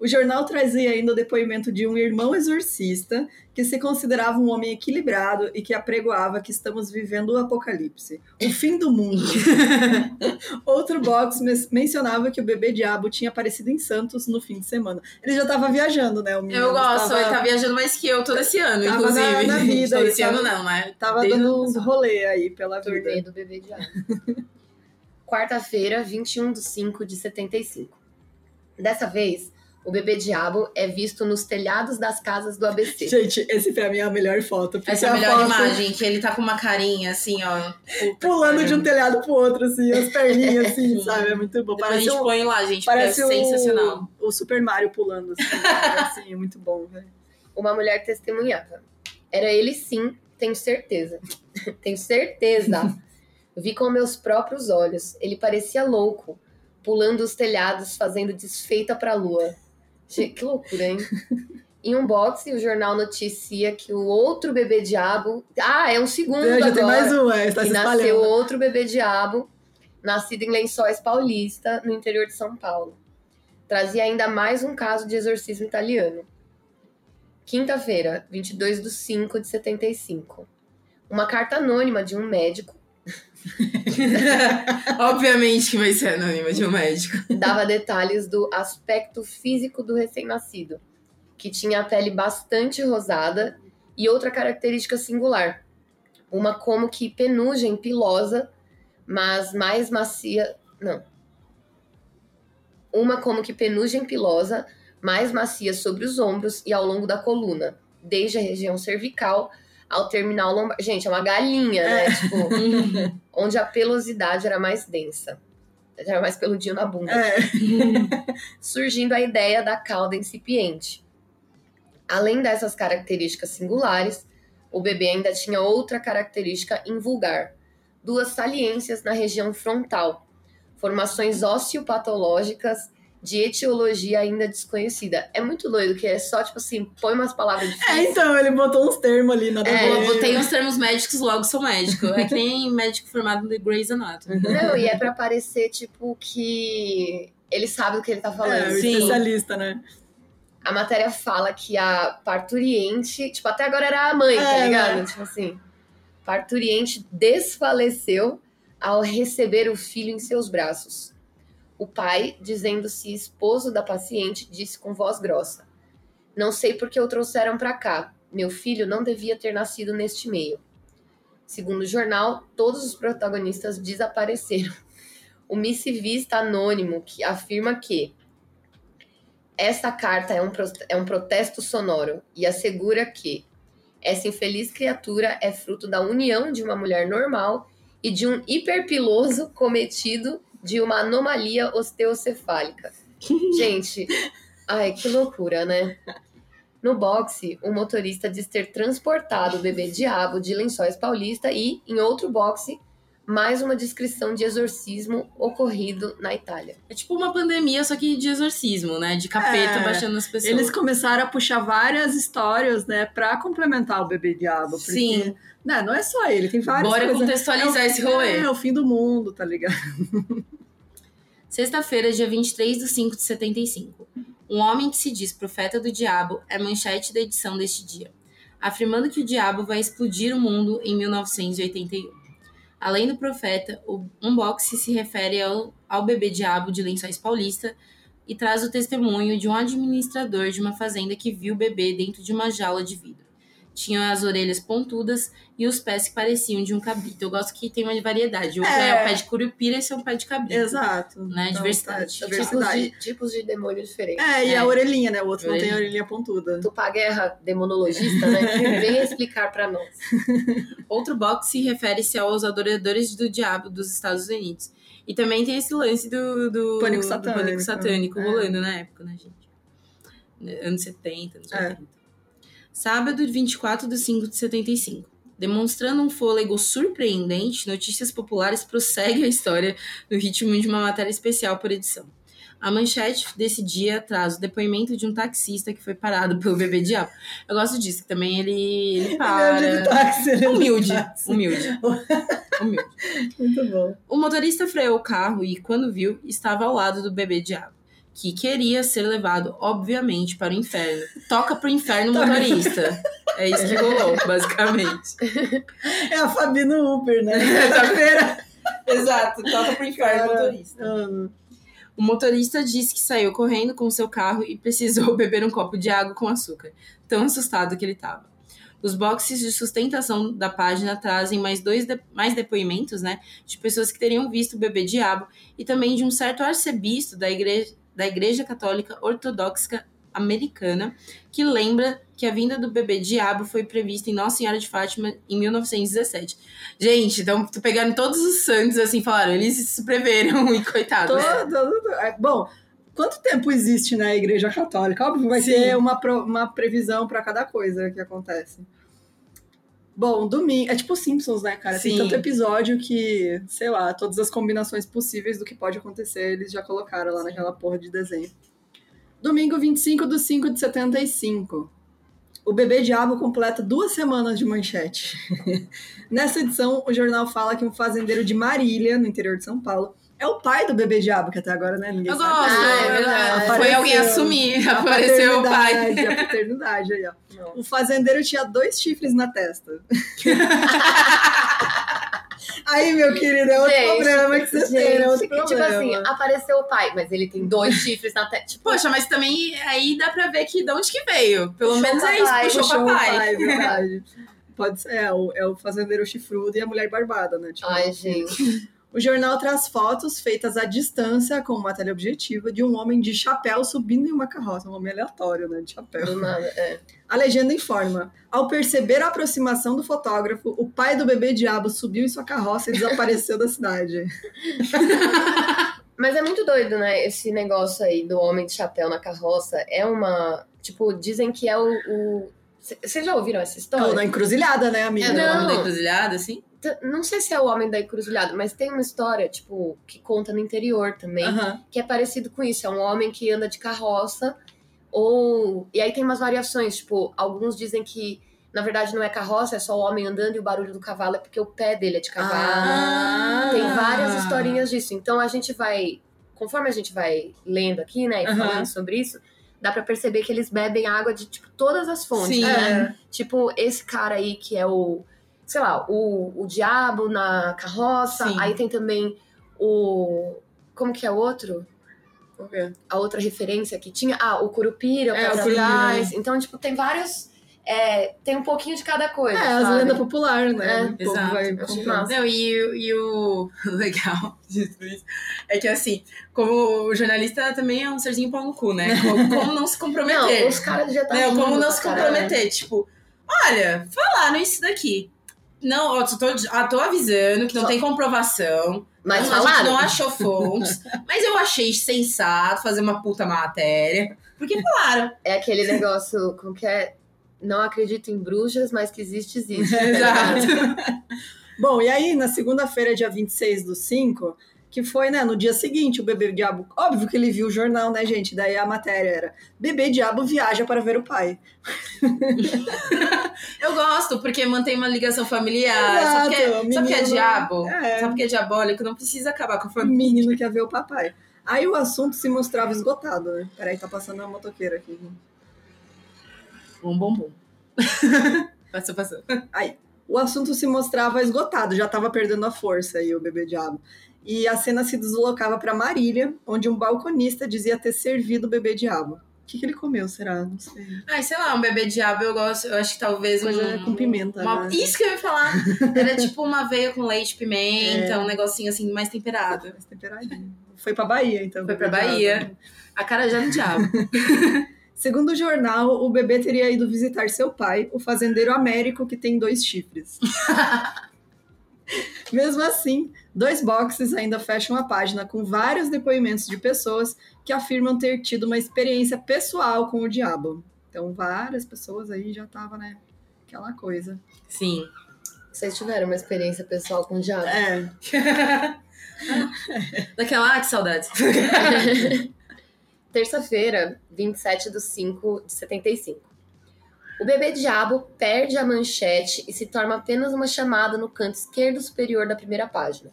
O jornal trazia ainda o depoimento de um irmão exorcista que se considerava um homem equilibrado e que apregoava que estamos vivendo o apocalipse, o fim do mundo. (laughs) Outro box men- mencionava que o bebê diabo tinha aparecido em Santos no fim de semana. Ele já estava viajando, né? O menino Eu gosto, tava, ele tá viajando mais que eu todo esse ano, Tava inclusive. na- na vida, esse tava- ano não, né? tava Desde dando uns rolê aí pela Turnê vida. do bebê diabo. Quarta-feira, 21 de 5 de 75. Dessa vez, O bebê diabo é visto nos telhados das casas do ABC. (laughs) Gente, esse pra mim é a melhor foto. Essa é a melhor imagem, que ele tá com uma carinha assim, ó. Pulando de um telhado pro outro, assim, as (laughs) perninhas, assim, sabe? É muito bom. Parece a gente um, põe lá, gente, parece é o, sensacional. O Super Mario pulando, assim, assim é muito bom, velho. Uma mulher testemunhava. Era ele sim, tenho certeza. (laughs) tenho certeza. Vi com meus próprios olhos. Ele parecia louco, pulando os telhados, fazendo desfeita pra lua. Que loucura, hein? Em um boxe, o jornal noticia que o outro bebê diabo. Ah, é um segundo. Já agora, tem mais um, é, está se nasceu outro bebê diabo, nascido em Lençóis Paulista, no interior de São Paulo. Trazia ainda mais um caso de exorcismo italiano. Quinta-feira, 22 de 5 de 75. Uma carta anônima de um médico. (laughs) Obviamente que vai ser anônima de um médico. Dava detalhes do aspecto físico do recém-nascido, que tinha a pele bastante rosada e outra característica singular. Uma como que penugem pilosa, mas mais macia. Não. Uma como que penugem pilosa, mais macia sobre os ombros e ao longo da coluna, desde a região cervical ao terminal lombar. Gente, é uma galinha, né? É. Tipo, (laughs) onde a pelosidade era mais densa. Era mais peludinho na bunda. É. (laughs) Surgindo a ideia da cauda incipiente. Além dessas características singulares, o bebê ainda tinha outra característica invulgar: duas saliências na região frontal, formações osteopatológicas de etiologia ainda desconhecida. É muito doido, que é só, tipo assim, põe umas palavras difíceis. É, então, ele botou uns termos ali na É, eu botei uns termos médicos, logo sou médico. É que nem médico formado no Grey's Anatomy. Não, e é pra parecer, tipo, que ele sabe o que ele tá falando. É, o especialista, né? A matéria fala que a parturiente, tipo, até agora era a mãe, tá é, tá ligado? Né? Tipo assim, parturiente desfaleceu ao receber o filho em seus braços. O pai, dizendo-se esposo da paciente, disse com voz grossa: Não sei por que o trouxeram para cá. Meu filho não devia ter nascido neste meio. Segundo o jornal, todos os protagonistas desapareceram. O missivista anônimo que afirma que esta carta é um, é um protesto sonoro e assegura que essa infeliz criatura é fruto da união de uma mulher normal e de um hiperpiloso cometido de uma anomalia osteocefálica. Gente, ai, que loucura, né? No boxe, o motorista diz ter transportado o bebê diabo de Lençóis Paulista e, em outro boxe, mais uma descrição de exorcismo ocorrido na Itália. É tipo uma pandemia, só que de exorcismo, né? De capeta é, baixando as pessoas. Eles começaram a puxar várias histórias, né, pra complementar o bebê diabo. Porque, Sim. Né, não é só ele, tem várias Bora coisas. contextualizar é esse rolê. É, é o fim do mundo, tá ligado? Sexta-feira, dia 23 de 5 de 75. Um homem que se diz profeta do diabo é manchete da edição deste dia, afirmando que o diabo vai explodir o mundo em 1981. Além do profeta, o unboxing se refere ao, ao bebê diabo de Lençóis Paulista e traz o testemunho de um administrador de uma fazenda que viu o bebê dentro de uma jaula de vidro tinha as orelhas pontudas e os pés que pareciam de um cabrito. Eu gosto que tem uma variedade. O é, é o pé de curupira e esse é um pé de cabrito. Exato. Né? Então, diversidade. Tá, diversidade. Tipos, de, tipos de demônio diferentes. É, e é. a orelhinha, né? O outro não tem a orelhinha pontuda. Tu paga guerra demonologista, né? (laughs) Vem explicar para nós. (laughs) Outro box se refere-se aos adoradores do diabo dos Estados Unidos. E também tem esse lance do, do pânico satânico, do pânico satânico é. rolando na época, né, gente? Anos 70, anos 80. É. Sábado, 24 de 5 de 75. Demonstrando um fôlego surpreendente, Notícias Populares prossegue a história no ritmo de uma matéria especial por edição. A manchete desse dia traz o depoimento de um taxista que foi parado pelo bebê diabo. Eu gosto disso, que também ele, ele para. (laughs) Ele é táxi, ele humilde, humilde. (laughs) Humilde. Muito bom. O motorista freou o carro e, quando viu, estava ao lado do bebê diabo que queria ser levado, obviamente, para o inferno. Toca pro inferno tá. motorista. É isso que rolou, (laughs) basicamente. É a Fabi no Uber, né? (laughs) Sexta-feira. Exato, toca pro inferno Cara, motorista. O motorista disse que saiu correndo com seu carro e precisou (laughs) beber um copo de água com açúcar, tão assustado que ele estava. Os boxes de sustentação da página trazem mais dois de, mais depoimentos, né, de pessoas que teriam visto o bebê diabo e também de um certo arcebispo da igreja da Igreja Católica Ortodoxa Americana, que lembra que a vinda do bebê diabo foi prevista em Nossa Senhora de Fátima em 1917. Gente, então tô pegando todos os santos assim, falaram, eles se preveram (laughs) e coitados. Todo, todo, é, bom, quanto tempo existe na Igreja Católica? Óbvio, vai Sim. ter uma, uma previsão para cada coisa que acontece. Bom, domingo. É tipo Simpsons, né, cara? Tem Sim. tanto episódio que, sei lá, todas as combinações possíveis do que pode acontecer, eles já colocaram lá naquela porra de desenho. Domingo 25 de 5 de 75. O bebê diabo completa duas semanas de manchete. (laughs) Nessa edição, o jornal fala que um fazendeiro de Marília, no interior de São Paulo, é o pai do bebê diabo, que até agora, né, ninguém Eu sabe. gosto, Ah, é verdade. foi alguém assumir, apareceu o pai. A paternidade aí, ó. O fazendeiro tinha dois chifres na testa. (laughs) aí, meu querido, é outro Gente, problema que você tem, é outro Gente, problema. tipo assim, apareceu o pai, mas ele tem dois (laughs) chifres na testa. Tipo, Poxa, mas também aí dá pra ver que de onde que veio. Pelo Puxou menos o é isso, papai, puxou, Puxou papai. verdade. Pode ser, é o, é o fazendeiro chifrudo e a mulher barbada, né? Tipo, ai, gente. O jornal traz fotos feitas à distância com uma teleobjetiva de um homem de chapéu subindo em uma carroça, um homem aleatório, né, de chapéu. Do nada, é. A legenda informa: ao perceber a aproximação do fotógrafo, o pai do bebê diabo subiu em sua carroça e desapareceu da cidade. (laughs) Mas é muito doido, né? Esse negócio aí do homem de chapéu na carroça é uma. Tipo, dizem que é o. Vocês já ouviram essa história? na encruzilhada, né, amiga? É do Não. nome da encruzilhada, assim? Não sei se é o homem da encruzilhada, mas tem uma história, tipo, que conta no interior também, Aham. que é parecido com isso. É um homem que anda de carroça, ou. E aí tem umas variações, tipo, alguns dizem que. Na verdade, não é carroça, é só o homem andando e o barulho do cavalo é porque o pé dele é de cavalo. Ah. Tem várias historinhas disso. Então a gente vai, conforme a gente vai lendo aqui, né, e Aham. falando sobre isso, dá pra perceber que eles bebem água de tipo todas as fontes, Sim. né? Tipo esse cara aí que é o, sei lá, o, o diabo na carroça. Sim. Aí tem também o como que é o outro? Por quê? A outra referência que tinha, ah, o curupira, o É, trás. Então tipo tem vários, é, tem um pouquinho de cada coisa. É, as sabe? lendas populares, né? É, exato. vai. Não, e, e o (laughs) legal de tudo isso é que, assim, como o jornalista também é um serzinho pau no cu, né? (laughs) Como, como não se comprometer? Não, os caras já tá Não, como não se caralho. comprometer? Tipo, olha, falaram isso daqui. Não, ó, tô, ah, tô avisando que não Só- tem comprovação. Mas não, a gente falaram. não achou fontes. mas eu achei sensato fazer uma puta matéria. Porque falaram. É aquele negócio com que é. Não acredito em bruxas, mas que existe, existe. (laughs) Exato. Bom, e aí, na segunda-feira, dia 26 do 5, que foi, né, no dia seguinte, o bebê diabo. Óbvio que ele viu o jornal, né, gente? Daí a matéria era: Bebê diabo viaja para ver o pai. (laughs) Eu gosto, porque mantém uma ligação familiar. sabe que é, Exato, sabe que é menino- diabo? É. Sabe que é diabólico? Não precisa acabar com a O família. menino quer ver o papai. Aí o assunto se mostrava esgotado, né? Peraí, tá passando uma motoqueira aqui. Bom, bom, bom. (laughs) passou, passou. O assunto se mostrava esgotado, já tava perdendo a força aí o bebê diabo. E a cena se deslocava para Marília, onde um balconista dizia ter servido o bebê diabo. O que, que ele comeu, será? Não sei. Ai, sei lá, um bebê diabo eu gosto. Eu acho que talvez Coisa um, com pimenta, uma- né? Isso que eu ia falar. Era (laughs) tipo uma aveia com leite, pimenta, É. um negocinho assim mais temperado. Mais temperadinho. Foi pra Bahia, então. Foi pra bebê diabo. Bahia. A cara já no diabo. (laughs) Segundo o jornal, o bebê teria ido visitar seu pai, o fazendeiro Américo, que tem dois chifres. (laughs) (laughs) Mesmo assim, dois boxes ainda fecham a página com vários depoimentos de pessoas que afirmam ter tido uma experiência pessoal com o diabo. Então, várias pessoas aí já tava, né? Aquela coisa. Sim. Vocês tiveram uma experiência pessoal com o diabo? É. (laughs) Daquela, ah, que saudade. (laughs) Terça-feira, 27 de 5 de 75. O bebê diabo perde a manchete e se torna apenas uma chamada no canto esquerdo superior da primeira página.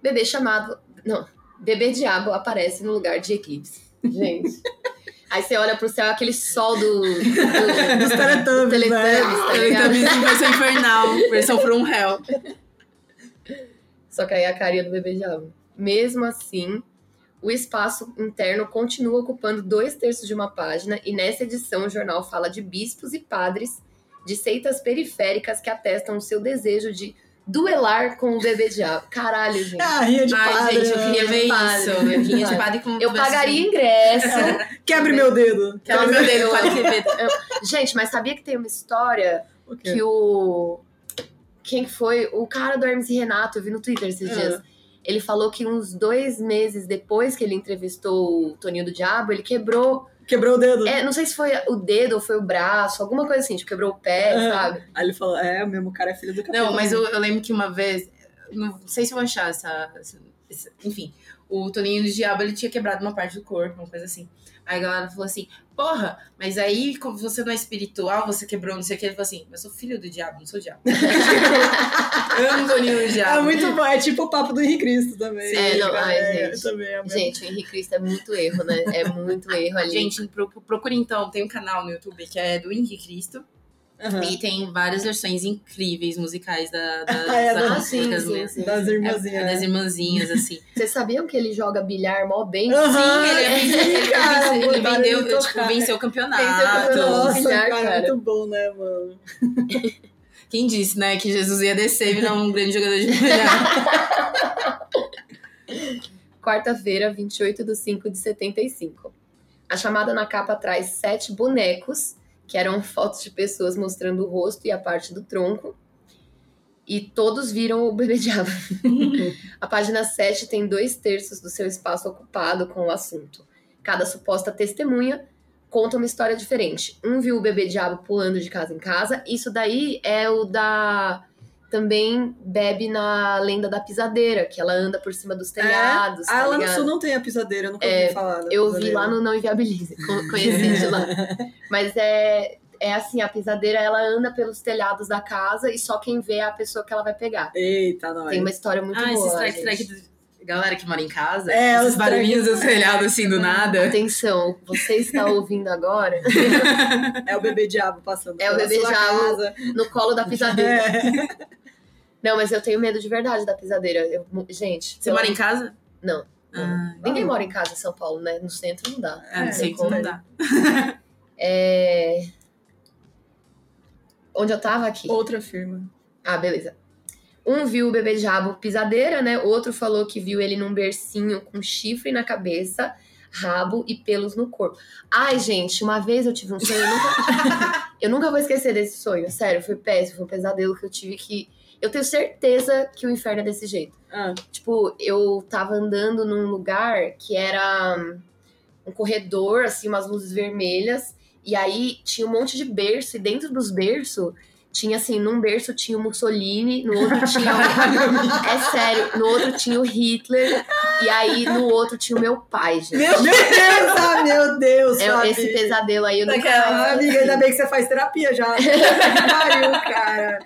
Bebê chamado. Não. Bebê diabo aparece no lugar de eclipse. Gente. (laughs) Aí você olha pro céu, aquele sol do. do, (laughs) Dos do Teletubbies, Teletubbies, né? tá? Também em versão infernal, versão from hell. Só que aí a carinha do bebê diabo. Mesmo assim, o espaço interno continua ocupando dois terços de uma página, e nessa edição o jornal fala de bispos e padres de seitas periféricas que atestam o seu desejo de duelar com o bebê diabo. Caralho, gente. Ah, rinha de Ai, padre. gente, eu queria ver Padre, isso. Eu queria de padre com Eu pagaria ingresso. (laughs) Quebre meu dedo. Quebra meu dedo. Gente, mas sabia que tem uma história O que o. Quem que foi? O cara do Hermes e Renato, eu vi no Twitter esses Ah. dias. Ele falou que uns dois meses depois que ele entrevistou o Toninho do Diabo, ele quebrou. Quebrou o dedo. É, não sei se foi o dedo ou foi o braço, alguma coisa assim, tipo, quebrou o pé, Ah. sabe? Aí ele falou, é, o mesmo cara é filho do capeta. Não, mas eu, eu lembro que uma vez, não sei se eu vou achar essa, essa- essa- enfim, o Toninho do Diabo, ele tinha quebrado uma parte do corpo, uma coisa assim. Aí a galera falou assim, porra, mas aí como você não é espiritual, você quebrou não sei o que, ele falou assim, mas eu sou filho do diabo, não sou diabo. (laughs) eu amo o Toninho do Diabo. É muito bom, é tipo o papo do Henrique Cristo também. É, não, ai, É, gente. Também é. Gente, o Henrique Cristo é muito erro, né? É muito erro ali. Gente, pro- procure então, tem um canal no YouTube que é do Henrique Cristo, Aham. e tem várias versões incríveis musicais da, (laughs) da, Ah, é, das sim, sim, mesmo. sim. Das É, irmãzinhas. das irmãzinhas, assim. (laughs) Vocês sabiam que ele joga bilhar mó bem? Aham, (laughs) Sim, ele, é- ele, ele, cara, ele botaram vendeu, ele tipo, venceu o campeonato. Venceu. Nossa, Bilhar, cara, cara. muito bom, né, mano? Quem disse, né, que Jesus ia descer e virar um grande jogador de bilhar? Quarta-feira, 28 de 5 de 75. A chamada na capa traz sete bonecos, que eram fotos de pessoas mostrando o rosto e a parte do tronco. E todos viram o bebê diabo. (laughs) a página 7 tem dois terços do seu espaço ocupado com o assunto. Cada suposta testemunha conta uma história diferente. Um viu o bebê diabo pulando de casa em casa. Isso daí é o da. Também bebe na lenda da pisadeira, que ela anda por cima dos telhados. Ah, tá lá no ligado? sul não tem a pisadeira, eu nunca É, ouvi falar. da Eu vi pisadeira. lá no Não Inviabilize, con- conheci de lá. (laughs) Mas é, é assim, a pisadeira ela anda pelos telhados da casa e só quem vê é a pessoa que ela vai pegar. Eita, nós. Tem uma história muito ah, boa. esse lá, strike track do... Galera que mora em casa, É, esses os barulhinhos track- do telhado assim do nada. Atenção, você está ouvindo agora (laughs) É o bebê diabo passando É o bebê sua diabo. casa. no colo da pisadeira. (laughs) É. Não, mas eu tenho medo de verdade da pisadeira. Eu- gente, Você eu- mora em casa? Não. Ah, Ninguém mora em casa em São Paulo, né? No centro não dá. é, não sei então como é. dá. (laughs) É... Onde eu tava aqui? Outra firma. Ah, beleza. Um viu o bebê diabo pisadeira, né? Outro falou que viu ele num bercinho com chifre na cabeça, rabo e pelos no corpo. Ai, gente, uma vez eu tive um sonho, eu nunca, (laughs) eu nunca vou esquecer desse sonho. Sério, foi péssimo, foi um pesadelo que eu tive que. Eu tenho certeza que o inferno é desse jeito. Ah, Tipo, eu tava andando num lugar que era hum, um corredor, assim, umas luzes vermelhas. E aí tinha um monte de berço, e dentro dos berços tinha assim, num berço tinha o Mussolini, no outro tinha o... (laughs) É sério, no outro tinha o Hitler, e aí no outro tinha o meu pai, gente. Meu Deus, ah, meu Deus, É, sabe? esse pesadelo aí eu nunca Daquela- mais... amiga, ainda bem que você faz terapia já. (laughs) Pariu, cara.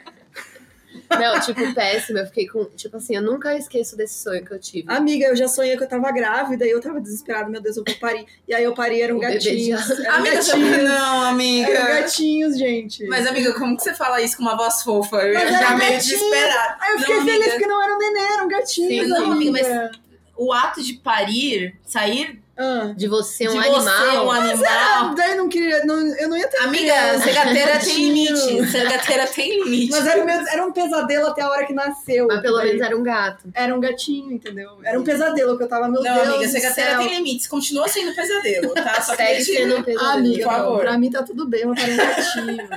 Não, tipo, péssimo. Eu fiquei com. Tipo assim, eu nunca esqueço desse sonho que eu tive. Amiga, eu já sonhei que eu tava grávida e eu tava desesperada. Meu Deus, eu vou parir. E aí eu parei, eram O bebê gatinhos. já- Eram Amiga, gatinhos. não, Eram amiga. gatinhos, gente. Mas, amiga, como que você fala isso com uma voz fofa? Eu Mas já era meio gatinho. desesperada. Aí eu fiquei Não, feliz amiga. porque não eram neném, eram gatinhos. Sim, não, amiga, amiga. O ato de parir, sair Ah. De você, um de animal. você, um Ah, animal. daí não queria. Não, eu não ia ter. Amiga, criança. cegateira (laughs) tem limite. Cegateira tem limite. Mas era, um- era um pesadelo até a hora que nasceu. Mas pelo Daí menos era um gato. Era um gatinho, entendeu? Era um pesadelo que eu tava, meu Não, Deus. amiga, cegateira tem limites. Continua sendo pesadelo, tá? Só Segue sendo um pesadelo. Ah, amiga, por não, favor. pra mim tá tudo bem, mas um gatinho.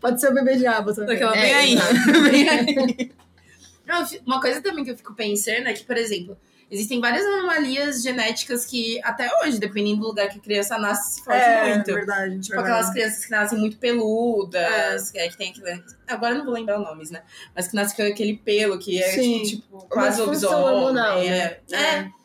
Pode ser o bebê diabo também. Daquela É, bem aí. Bem (laughs) aí. Não, uma coisa também que eu fico pensando é que, por exemplo, existem várias anomalias genéticas que, até hoje, dependendo do lugar que a criança nasce, se foge É, muito. verdade. Tipo verdade. aquelas crianças que nascem muito peludas, que, é, que tem aquele. Agora eu não vou lembrar os nomes, né? Mas que nasce com aquele pelo que é Sim. tipo, quase lobisomem. É, né? é.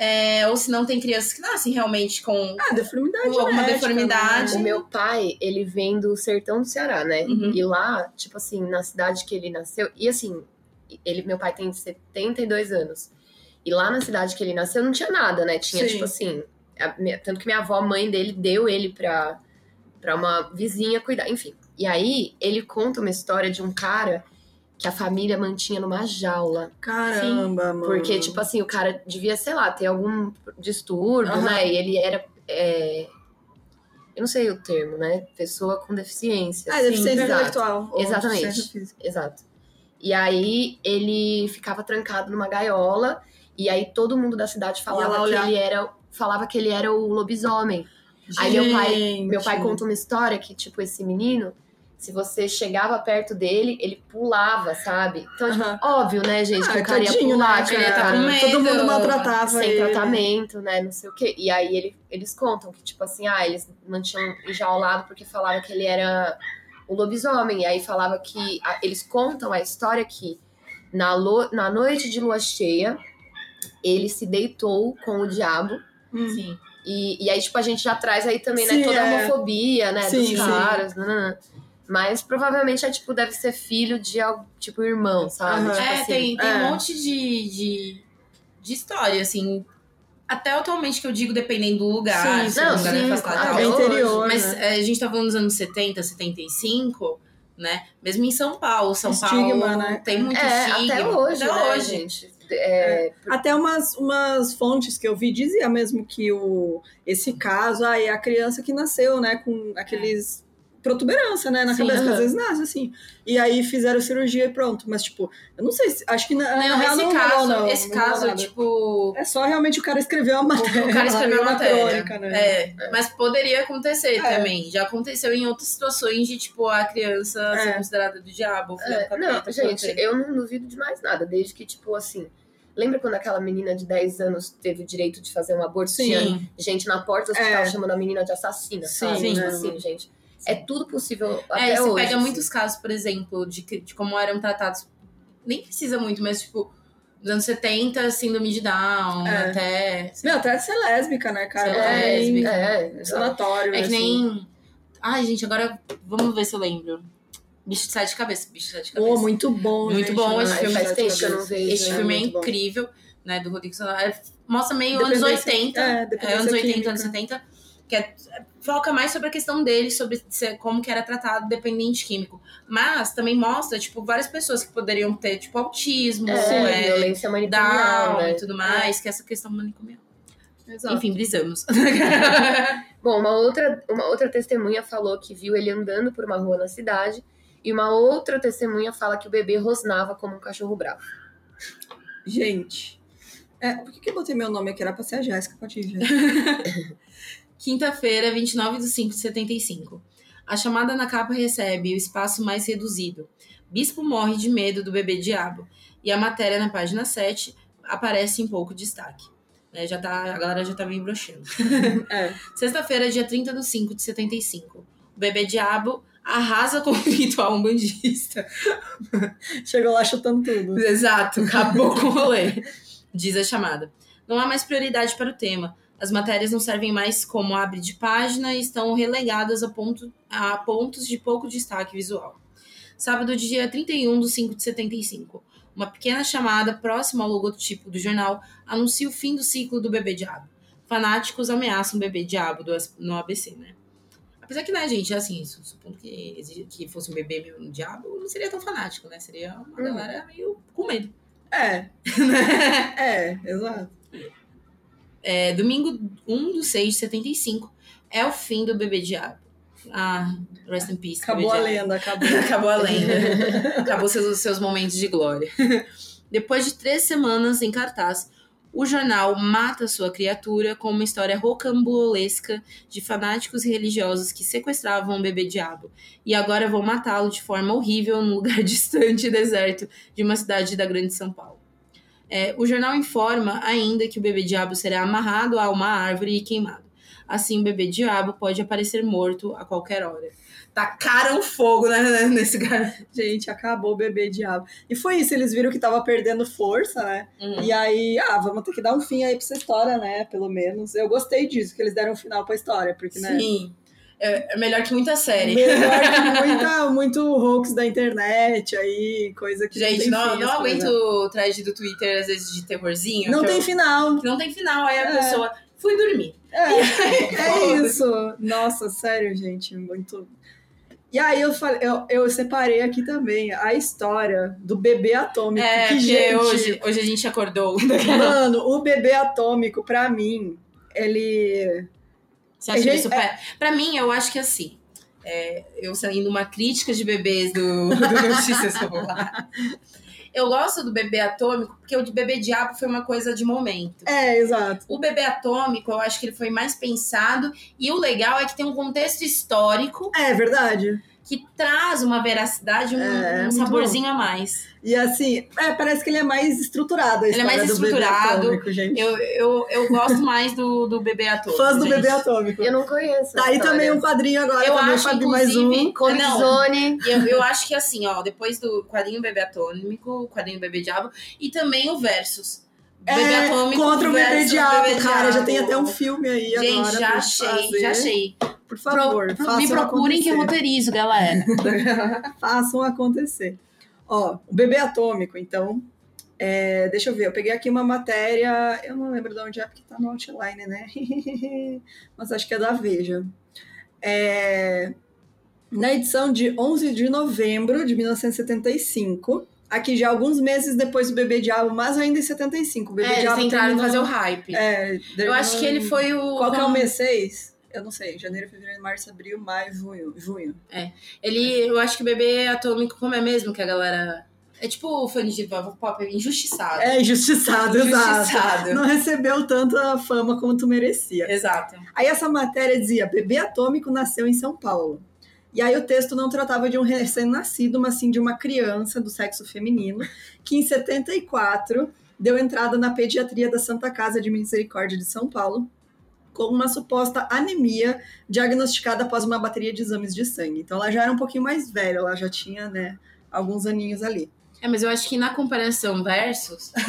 É, ou se não tem crianças que nascem realmente com Ah, deformidade. Com alguma genética, deformidade. O né? meu pai, ele vem do sertão do Ceará, né? Uhum. E lá, tipo assim, na cidade que ele nasceu. E assim, ele, meu pai tem 72 anos. E lá na cidade que ele nasceu não tinha nada, né? Tinha, Sim. tipo assim. a tanto que minha avó, mãe dele, deu ele pra, pra uma vizinha cuidar. Enfim. E aí, ele conta uma história de um cara que a família mantinha numa jaula. Caramba, mano. Porque, tipo assim, o cara devia, sei lá, ter algum distúrbio, Aham. né? E ele era. é, Eu não sei o termo, né? Pessoa com deficiência. Ah, deficiência exato. intelectual. Exatamente. deficiência. Exato. E aí ele ficava trancado numa gaiola. E aí todo mundo da cidade falava que ele era. Falava que ele era o lobisomem. Aí meu pai, meu pai conta uma história que, tipo, esse menino, se você chegava perto dele, ele pulava, sabe? Então, tipo, Aham. óbvio, né, gente, Ah, que o cara ia pular, né, ia tá com medo. Todo mundo maltratava sem ele. tratamento, né, não sei o quê. E aí ele, eles contam que, tipo assim, ah, eles mantinham enjaulado porque falava que ele era o lobisomem. E aí falava que, a- eles contam a história que na, lo- na noite de lua cheia, ele se deitou com o diabo Hum. Sim. e, e aí, tipo, a gente já traz aí também, né, Sim, toda a é. homofobia, né, Sim, dos sim. caras, nananã. Mas provavelmente é, tipo, deve ser filho de, tipo, irmão, sabe? Aham. Tipo é, assim. tem, tem é. um monte de, de, de história, assim. Até atualmente que eu digo, dependendo do lugar, Sim, se não, é um lugar sim, afastado e tal. É interior, Mas né? é, a gente tá falando nos anos 70, 75, né? Mesmo em São Paulo, São Estigma, Paulo né? tem muito É, estigma. até hoje, até né, hoje. gente? É, Até umas, umas fontes que eu vi dizia mesmo que o, esse caso, aí é a criança que nasceu, né, com aqueles protuberância, né, na Sim, cabeça, que aham. às vezes nasce assim. E aí fizeram cirurgia e pronto. Mas, tipo, eu não sei, se, acho que na, na Não, real esse não caso, não, esse não caso, nada. tipo. É só realmente o cara escreveu a matéria. O cara (laughs) escreveu a uma matéria. crônica, né? É, mas poderia acontecer É. também. Já aconteceu em outras situações de, tipo, a criança É. ser considerada do diabo. é, capeta, não, gente, eu não duvido de mais nada, desde que, tipo, assim... Lembra quando aquela menina de 10 anos teve o direito de fazer um aborto? Tinha Sim. gente na porta do hospital É. chamando a menina de assassina, sabe? Sim, Tipo assim, gente. É tudo possível É, até e você hoje. pega assim. muitos casos, por exemplo, de, que- de como eram tratados. Nem precisa muito, mas, tipo, nos anos 70, síndrome de Down, É. até. Meu, até ser lésbica, né, cara? Ser em lésbica. É. Sanatório. É que assim. nem. Ai, gente, agora vamos ver se eu lembro. Bicho de sete cabeças. Bicho de. Pô, muito bom, Muito gente, bom né? esse filme. faz tempo que eu não vejo. Esse né? filme é bom. incrível, né? Do Rodrigo Santoro. É, Mostra meio anos Dependência- 80. é, É, anos 80, química. anos 70. Que é- foca mais sobre a questão dele, sobre como que era tratado o dependente químico. Mas também mostra, tipo, várias pessoas que poderiam ter, tipo, autismo, É, é, violência manicomial, Down né? e tudo mais, que é essa questão manicomial. Exato. Enfim, brisamos. Bom, uma outra, uma outra testemunha falou que viu ele andando por uma rua na cidade e uma outra testemunha fala que o bebê rosnava como um cachorro bravo. Gente. É, por que, que eu botei meu nome aqui? Era pra ser a Jéssica, pode ir, Jéssica. (laughs) Quinta-feira, 29 de 5 de 75. A chamada na capa recebe o espaço mais reduzido. Bispo morre de medo do bebê diabo. E a matéria na página 7 aparece em pouco destaque. Né, já tá, a galera já tá meio broxando. (laughs) É. Sexta-feira, dia 30 de 5 de 75. O bebê diabo arrasa com o ritual umbandista. (laughs) Chegou lá chutando tudo. Exato, acabou com o (laughs) rolê. Diz a chamada. Não há mais prioridade para o tema. As matérias não servem mais como abre de página e estão relegadas a, ponto, a pontos de pouco destaque visual. Sábado, dia 31 de 5 de 75. Uma pequena chamada próxima ao logotipo do jornal anuncia o fim do ciclo do bebê diabo. Fanáticos ameaçam o bebê diabo do, no ABC, né? Apesar que, né, gente, assim, su- supondo que, que fosse um bebê mesmo diabo, não seria tão fanático, né? Seria uma Uhum. galera meio com medo. É. (laughs) É, exato. É, domingo 1 do 6 de 75 é o fim do bebê diabo. Ah, rest in peace. (laughs) Acabou a lenda, acabou. Acabou a lenda. Acabou seus, seus momentos de glória. Depois de três semanas em cartaz, o jornal mata sua criatura com uma história rocambolesca de fanáticos religiosos que sequestravam o bebê diabo e agora vão matá-lo de forma horrível num (laughs) lugar distante e deserto de uma cidade da Grande São Paulo. É, o jornal informa ainda que o bebê diabo será amarrado a uma árvore e queimado. Assim, o bebê diabo pode aparecer morto a qualquer hora. Tacaram fogo né, nesse (laughs) cara. Gente, acabou o bebê diabo. E foi isso, eles viram que tava perdendo força, né? Uhum. E aí, ah, vamos ter que dar um fim aí pra essa história, né? Pelo menos. Eu gostei disso, que eles deram um final pra história, porque, né? Sim. É, é melhor que muita série. Melhor que (laughs) muita, muito hoax da internet aí, coisa que Gente, não, não, não aguento o thread do Twitter, às vezes, de terrorzinho. Não tem eu- final. que não tem final. Aí a É. pessoa, fui dormir. É, (laughs) é isso. Nossa, sério, gente, muito. E aí eu falei, eu, eu separei aqui também a história do bebê atômico. É, que, gente, hoje, hoje a gente acordou. (laughs) mano, o bebê atômico, pra mim, ele. Você acha Gente, isso supera? Pra mim, eu acho que assim. é, eu saindo uma crítica de bebês do, (laughs) do Notícias Popular. Eu gosto do bebê atômico porque o de bebê diabo foi uma coisa de momento. É, exato. O bebê atômico, eu acho que ele foi mais pensado. E o legal é que tem um contexto histórico É verdade. Que traz uma veracidade, um, É, um muito saborzinho a mais. E assim, é, parece que ele é mais estruturado. A Ele é mais história do bebê estruturado. atômico, gente. Eu, eu, eu gosto mais do, do bebê atômico. Fãs do gente. bebê atômico. Eu não conheço. Tá aí também um quadrinho agora, Eu também, acho, Fabi, mais um. Colisone. Eu, eu acho que assim, ó, depois do quadrinho Bebê Atômico, o quadrinho Bebê Diabo, e também o Versus. Bebê É, Atômico contra o bebê Bebê cara. Já tem até um filme aí Gente, agora. já pra achei, fazer. já achei. Por favor, Pro- me procurem que eu acontecer. roteirizo, galera. (laughs) façam acontecer. Ó, o bebê atômico, então. é, deixa eu ver, eu peguei aqui uma matéria, eu não lembro de onde é, porque tá no outline, né? (laughs) Mas acho que é da Veja. É, na edição de 11 de novembro de 1975, aqui já alguns meses depois do Bebê Diabo, mas ainda em 75. O Bebê É, eles Diabo tentaram terminou- fazer o hype. É, eu acho que ele foi o. Qual que é o mês 6? Eu não sei. Janeiro, fevereiro, março, abril, maio, junho. Junho. Ele, eu acho que o bebê atômico, como é mesmo que a galera. É tipo o fã de pop, é injustiçado. É injustiçado, exato. Injustiçado. Não recebeu tanta fama quanto merecia. Exato. Aí essa matéria dizia: bebê atômico nasceu em São Paulo. E aí o texto não tratava de um recém-nascido, mas sim de uma criança do sexo feminino, que em 74 deu entrada na pediatria da Santa Casa de Misericórdia de São Paulo com uma suposta anemia diagnosticada após uma bateria de exames de sangue. Então ela já era um pouquinho mais velha, ela já tinha, né, alguns aninhos ali. É, mas eu acho que na comparação versus, (laughs)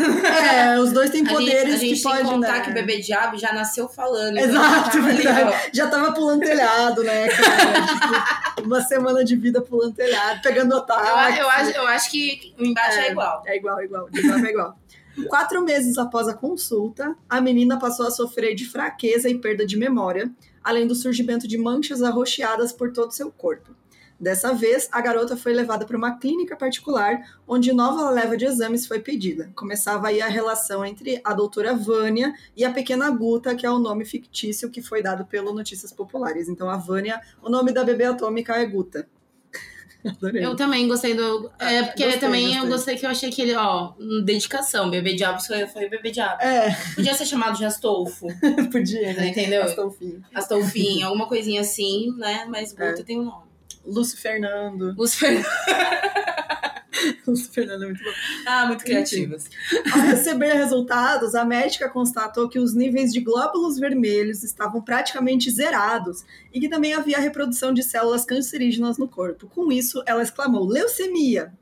É, os dois têm a gente, poderes a gente que podem, contar né? que o bebê diabo já nasceu falando. então Exato, ali, verdade. ó. Já tava pulando telhado, né? (laughs) Tipo, uma semana de vida pulando telhado, pegando Eu, ataque. eu, acho, eu acho que o embate é, igual. É igual, igual. De igual pra igual. Quatro meses após a consulta, a menina passou a sofrer de fraqueza e perda de memória, além do surgimento de manchas arroxeadas por todo o seu corpo. Dessa vez, a garota foi levada para uma clínica particular, onde nova leva de exames foi pedida. Começava aí a relação entre a doutora Vânia e a pequena Guta, que é o nome fictício que foi dado pelo Notícias Populares. Então, a Vânia, o nome da bebê atômica é Guta. (laughs) Adorei. Eu também gostei do. É, porque Gostei, também eu gostei. gostei que eu achei que ele, ó, dedicação. Bebê diabo foi, foi bebê diabo. É, Podia ser chamado de Astolfo, (laughs) podia, né? entendeu? Astolfinho. Astolfinho, alguma coisinha assim, né? Mas Guta tem um nome. Lúcio Fernando. Lúcifer. (laughs) Lúcio Fernando é muito bom. Ah, muito criativos. Ao receber resultados, a médica constatou que os níveis de glóbulos vermelhos estavam praticamente zerados e que também havia reprodução de células cancerígenas no corpo. Com isso, ela exclamou: leucemia!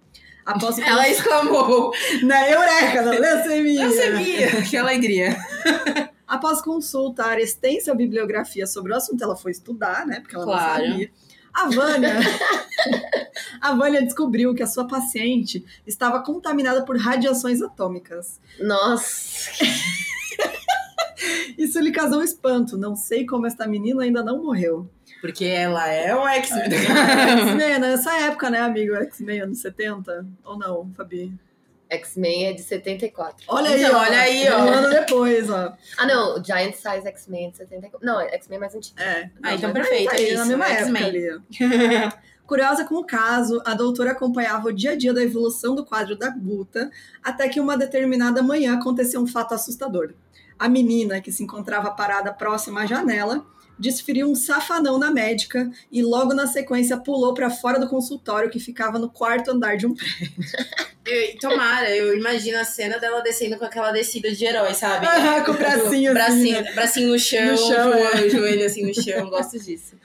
Após (laughs) Ela exclamou: (laughs) Na eureka, não, leucemia! Eu sabia! Que alegria. Após consultar extensa bibliografia sobre o assunto, ela foi estudar, né? Porque ela Claro. não sabia. A Vânia, (laughs) a Vânia descobriu que a sua paciente estava contaminada por radiações atômicas. Nossa. (laughs) Isso lhe causou espanto. Não sei como esta menina ainda não morreu. Porque ela é um X-Men. X-Men, nessa época, né, amigo? X-Men, anos 70? Ou não, Fabi? X-Men é de 74. Olha aí, Então, ó. olha aí, ó. Um ano depois, ó. Ah, não. Giant Size X-Men é de 74. Não, é X-Men mais antigo. É. Ah, então perfeito, aí, é na isso, mesma X-Men. época ali, ó. (laughs) Curiosa com o caso, a doutora acompanhava o dia a dia da evolução do quadro da Guta, até que uma determinada manhã aconteceu um fato assustador. A menina, que se encontrava parada próxima à janela, desferiu um safanão na médica e logo na sequência pulou para fora do consultório que ficava no quarto andar de um Eu- tomara, eu imagino a cena dela descendo com aquela descida de herói, sabe? com o (laughs) bracinho assim, bracinho, né? bracinho no chão, No chão, joelho, é. joelho assim no chão, (laughs) gosto disso.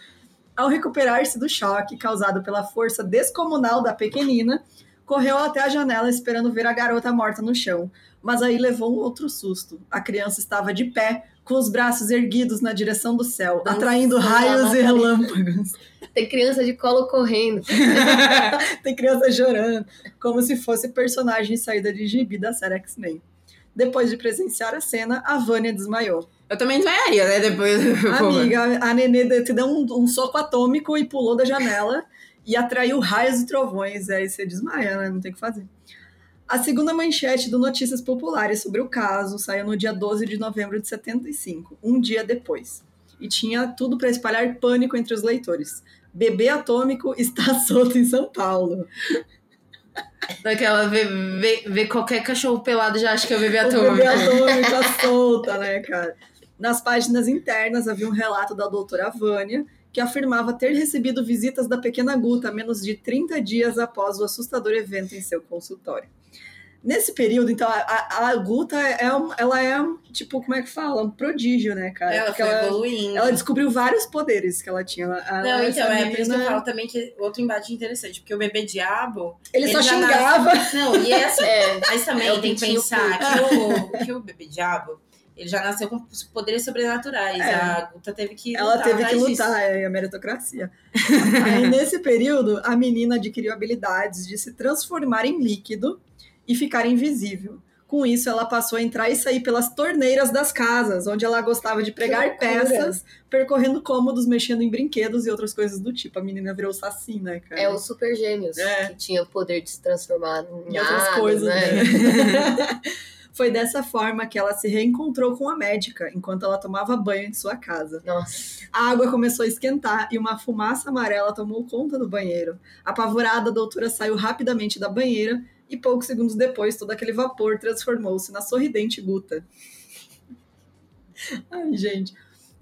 Ao recuperar-se do choque causado pela força descomunal da pequenina, correu até a janela esperando ver a garota morta no chão. Mas aí levou um outro susto. A criança estava de pé, com os braços erguidos na direção do céu, Dançando atraindo raios e relâmpagos. (laughs) Tem criança de colo correndo. (laughs) Tem criança chorando, como se fosse personagem saída de gibi da série X-Men. Depois de presenciar a cena, a Vânia desmaiou. Eu também desmaiaria, né? Depois. Amiga, a Nenê te deu um, um soco atômico e pulou da janela e atraiu raios e trovões. Aí você desmaia, né? Não tem o que fazer. A segunda manchete do Notícias Populares sobre o caso saiu no dia 12 de novembro de 75, um dia depois. E tinha tudo para espalhar pânico entre os leitores. Bebê atômico (laughs) está solto em São Paulo. Daquela, vê, vê, vê qualquer cachorro pelado já acha que é o bebê O atômico. bebê atômico está (laughs) solta, né, cara? Nas páginas internas havia um relato da doutora Vânia, que afirmava ter recebido visitas da pequena Guta menos de 30 dias após o assustador evento em seu consultório. Nesse período, então, a, a, Guta é um, ela é, um, tipo, como é que fala? Um prodígio, né, cara? Ela Porque foi ela, evoluindo. ela descobriu vários poderes que ela tinha. A- Não, essa então, é por isso que eu menina, falo também que outro embate interessante, porque o bebê diabo. Ele, só já xingava. nasce- Não, e é assim. (laughs) É, Mas também É tem que pensar que o, que o bebê diabo, ele já nasceu com poderes sobrenaturais. É. A Guta teve que Ela lutar teve que lutar, é a meritocracia. (laughs) Aí, nesse período, a menina adquiriu habilidades de se transformar em líquido e ficar invisível. Com isso, ela passou a entrar e sair pelas torneiras das casas, onde ela gostava de pregar peças, percorrendo cômodos, mexendo em brinquedos e outras coisas do tipo. A menina virou saci, né, cara? é os super gêmeos, É. que tinha o poder de se transformar em e outras nada, coisas, né? né? (laughs) (laughs) Foi dessa forma que ela se reencontrou com a médica, enquanto ela tomava banho em sua casa. Nossa, A água começou a esquentar e uma fumaça amarela tomou conta do banheiro. Apavorada, a doutora saiu rapidamente da banheira e poucos segundos depois todo aquele vapor transformou-se na sorridente Guta. (laughs) Ai, gente.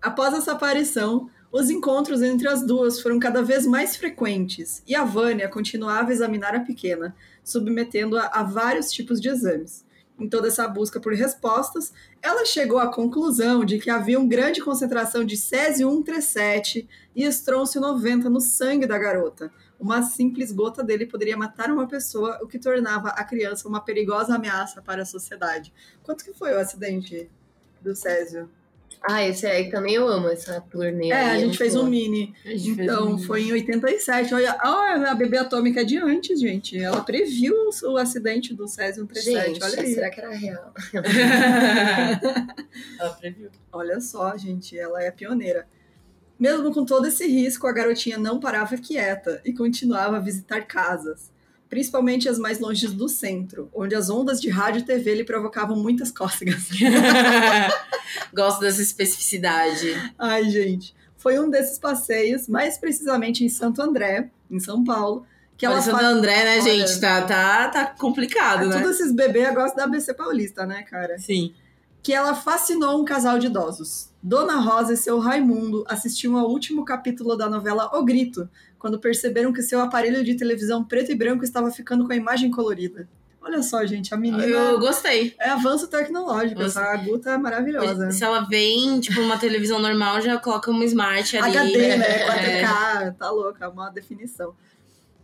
Após essa aparição, os encontros entre as duas foram cada vez mais frequentes e a Vânia continuava a examinar a pequena, submetendo-a a vários tipos de exames. Em toda essa busca por respostas, ela chegou à conclusão de que havia uma grande concentração de césio 137 e estrôncio 90 no sangue da garota. Uma simples gota dele poderia matar uma pessoa, o que tornava a criança uma perigosa ameaça para a sociedade. Quanto que foi o acidente do césio? Ah, esse aí também eu amo, essa turnê. É, aí, a gente muito fez um boa. mini. Gente fez Então, um- foi em 87. Olha, olha a bebê atômica de antes, gente. Ela previu o acidente do Césio 137. Gente, olha aí. será que era real? (laughs) Ela previu. Olha só, gente, ela é pioneira. Mesmo com todo esse risco, a garotinha não parava quieta e continuava a visitar casas, principalmente as mais longe do centro, onde as ondas de rádio e TV lhe provocavam muitas cócegas. (laughs) Gosto dessa especificidade. Ai, gente. Foi um desses passeios, mais precisamente em Santo André, em São Paulo, que ela Santo fa- André, né, Olha. gente? Tá, tá, tá complicado, né? Todos esses bebês gostam da ABC Paulista, né, cara? Sim. que ela fascinou um casal de idosos. Dona Rosa e seu Raimundo assistiam ao último capítulo da novela O Grito, quando perceberam que seu aparelho de televisão preto e branco estava ficando com a imagem colorida. Olha só, gente, a menina Eu gostei. é avanço tecnológico. Essa Guta é maravilhosa. Se ela vem, tipo, uma televisão normal, já coloca uma smart ali. HD, né? É. 4K, tá louca, uma definição.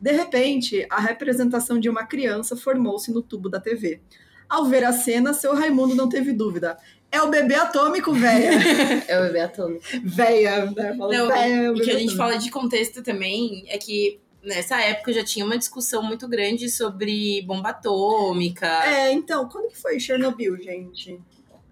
De repente, a representação de uma criança formou-se no tubo da TV. Ao ver a cena, seu Raimundo não teve dúvida. É o bebê atômico, véia. (laughs) É o bebê atômico. véia, né? Não, véia, é o e que a gente atômico. fala de contexto também é que nessa época já tinha uma discussão muito grande sobre bomba atômica. É, então, quando que foi Chernobyl, gente?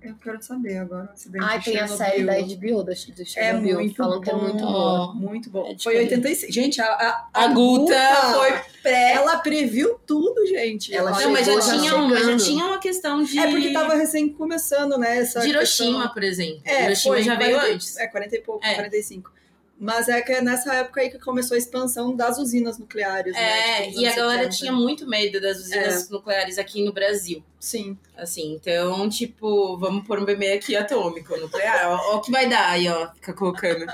Eu quero saber agora. de tem a série da HBO do, do É Chernobyl. muito falam que é bom, muito boa. Muito bom. É foi diferente. 86. Gente, a, a, A Guta foi pré. Ela previu tudo, gente. Ela Não, mas já tinha, um- mas já tinha uma questão de. É porque tava recém começando, né? Essa de Hiroshima, questão- por exemplo. É, Hiroshima foi, já veio 40 antes. É, 40 e pouco, É. 45. Mas é que é nessa época aí que começou a expansão das usinas nucleares, né? É, tipo, nos e a galera 70. tinha muito medo das usinas nucleares aqui no Brasil. Sim. Assim, então, tipo, vamos pôr um bebê aqui atômico, nuclear. ó, ó o que vai dar aí, ó. Fica colocando.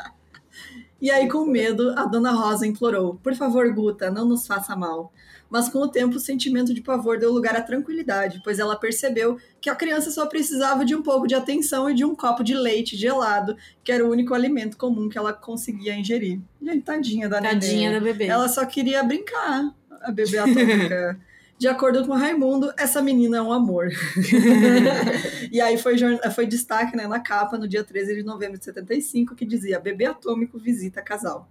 E aí, com medo, a dona Rosa implorou: Por favor, Guta, não nos faça mal. Mas com o tempo, o sentimento de pavor deu lugar à tranquilidade, pois ela percebeu que a criança só precisava de um pouco de atenção e de um copo de leite gelado, que era o único alimento comum que ela conseguia ingerir. Gente, tadinha da Tadinha neném. da bebê. Ela só queria brincar, a bebê atômica. De acordo com Raimundo, essa menina é um amor. (laughs) e aí foi, foi destaque né, na capa no dia 13 de novembro de 75 que dizia Bebê atômico visita casal.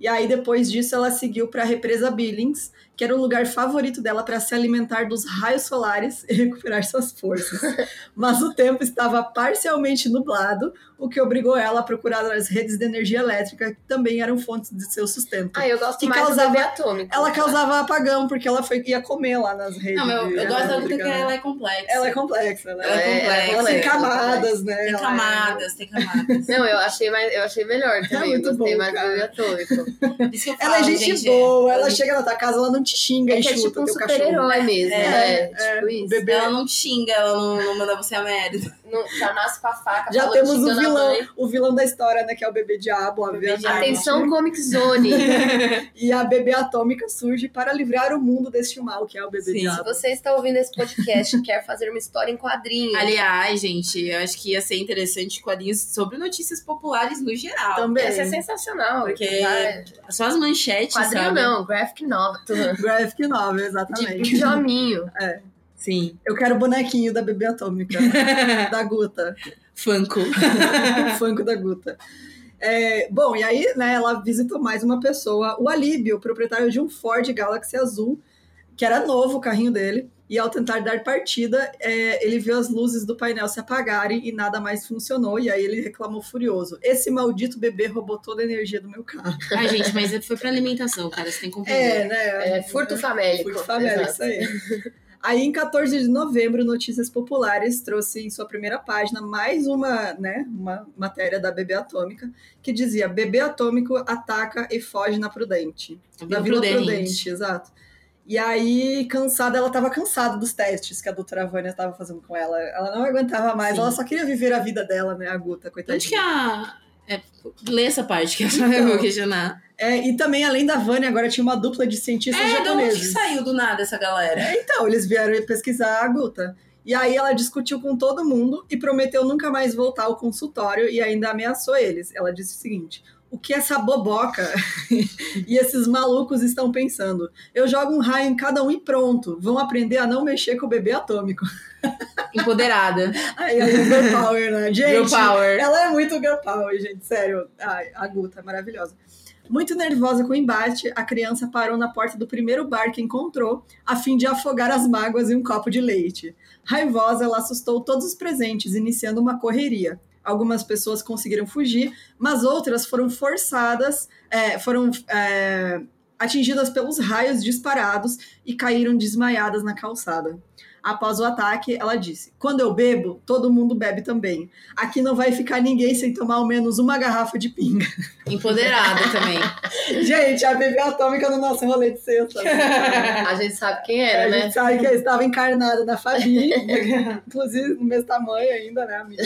E aí depois disso ela seguiu para a represa Billings, que era o lugar favorito dela para se alimentar dos raios solares (laughs) e recuperar suas forças. (laughs) Mas o tempo estava parcialmente nublado, o que obrigou ela a procurar as redes de energia elétrica, que também eram fontes de seu sustento. Ah, eu gosto Que mais causava- do bebê atômico. Ela causava apagão, porque ela foi, ia comer lá nas redes. Não, mas eu, gosto da que né? ela é complexa. Ela é complexa, né? Ela é complexa. Ela tem ela é camadas, né? Tem é- camadas, tem camadas. Não, eu achei, mais, eu achei melhor também. muito eu gostei bom, mais cara. do bebê atômico. (laughs) Eu Ela é falo, gente, gente, boa, é- ela chega na tua casa, ela não te xinga É e que é chuta tipo um teu cachorro. super-herói mesmo, É, né? é, tipo o isso. bebê- Ela não te xinga, ela não, não manda você a merda. Não- já nasce com a faca. Já temos o a vilão, o vilão da história, né? Que é o bebê diabo, Bebê obviamente. diabo. Atenção, Comic Zone. (laughs) E a bebê atômica surge para livrar o mundo deste mal, que é o bebê Sim. Se diabo. você está ouvindo esse podcast e quer fazer uma história em quadrinhos, Aliás, gente, eu acho que ia ser interessante quadrinhos sobre notícias populares no geral. Também. essa é sensacional. Porque- é- Só as manchetes, Quadrinho sabe? não, graphic novel. Graphic novel, De exatamente. pijaminho. Sim. Eu quero o bonequinho da bebê atômica, (laughs) da Guta. Funko. o (laughs) Funko da Guta. É, bom, e aí, né, ela visitou mais uma pessoa, o Alíbio, proprietário de um Ford Galaxy azul, que era novo o carrinho dele, e ao tentar dar partida, é, ele viu as luzes do painel se apagarem e nada mais funcionou, e aí ele reclamou furioso. Esse maldito bebê roubou toda a energia do meu carro. Ai, gente, mas foi pra alimentação, cara. Você tem que compreender. É, né? É, furto famélico. Furto famélico, Exato. isso aí. (laughs) Aí, em 14 de novembro, Notícias Populares trouxe em sua primeira página mais uma, né, uma matéria da Bebê Atômica, que dizia: Bebê Atômico ataca e foge na Prudente. Na Vila Prudente. exato. E aí, cansada, ela tava cansada dos testes que a doutora Vânia estava fazendo com ela. Ela não aguentava mais, Sim. ela só queria viver a vida dela, né, a Guta, coitadinha. Onde que a. É, lê essa parte que eu Então. (laughs) vou questionar. É, e também, além da Vânia, agora tinha uma dupla de cientistas É, de onde que japoneses. saiu do nada essa galera? É, então, eles vieram pesquisar a Guta. E aí ela discutiu com todo mundo e prometeu nunca mais voltar ao consultório e ainda ameaçou eles. Ela disse o seguinte: o que essa boboca (laughs) e esses malucos estão pensando? Eu jogo um raio em cada um e pronto. Vão aprender a não mexer com o bebê atômico. Empoderada. (laughs) Aí a Girl Power, né? Gente, Girl Power. ela é muito girl power, gente, sério. Ai, a Guta é maravilhosa. Muito nervosa com o embate, a criança parou na porta do primeiro bar que encontrou, a fim de afogar as mágoas em um copo de leite. Raivosa, ela assustou todos os presentes, iniciando uma correria. Algumas pessoas conseguiram fugir, mas outras foram forçadas, é, foram é, atingidas pelos raios disparados e caíram desmaiadas na calçada. Após o ataque, ela disse: Quando eu bebo, todo mundo bebe também. Aqui não vai ficar ninguém sem tomar ao menos uma garrafa de pinga. (laughs) Empoderada também. (laughs) Gente, a bebê atômica no nosso rolê de sexta. A gente sabe quem era, a né? gente sabe que ela estava encarnada na Fabi, (laughs) inclusive no mesmo tamanho ainda, né, amiga?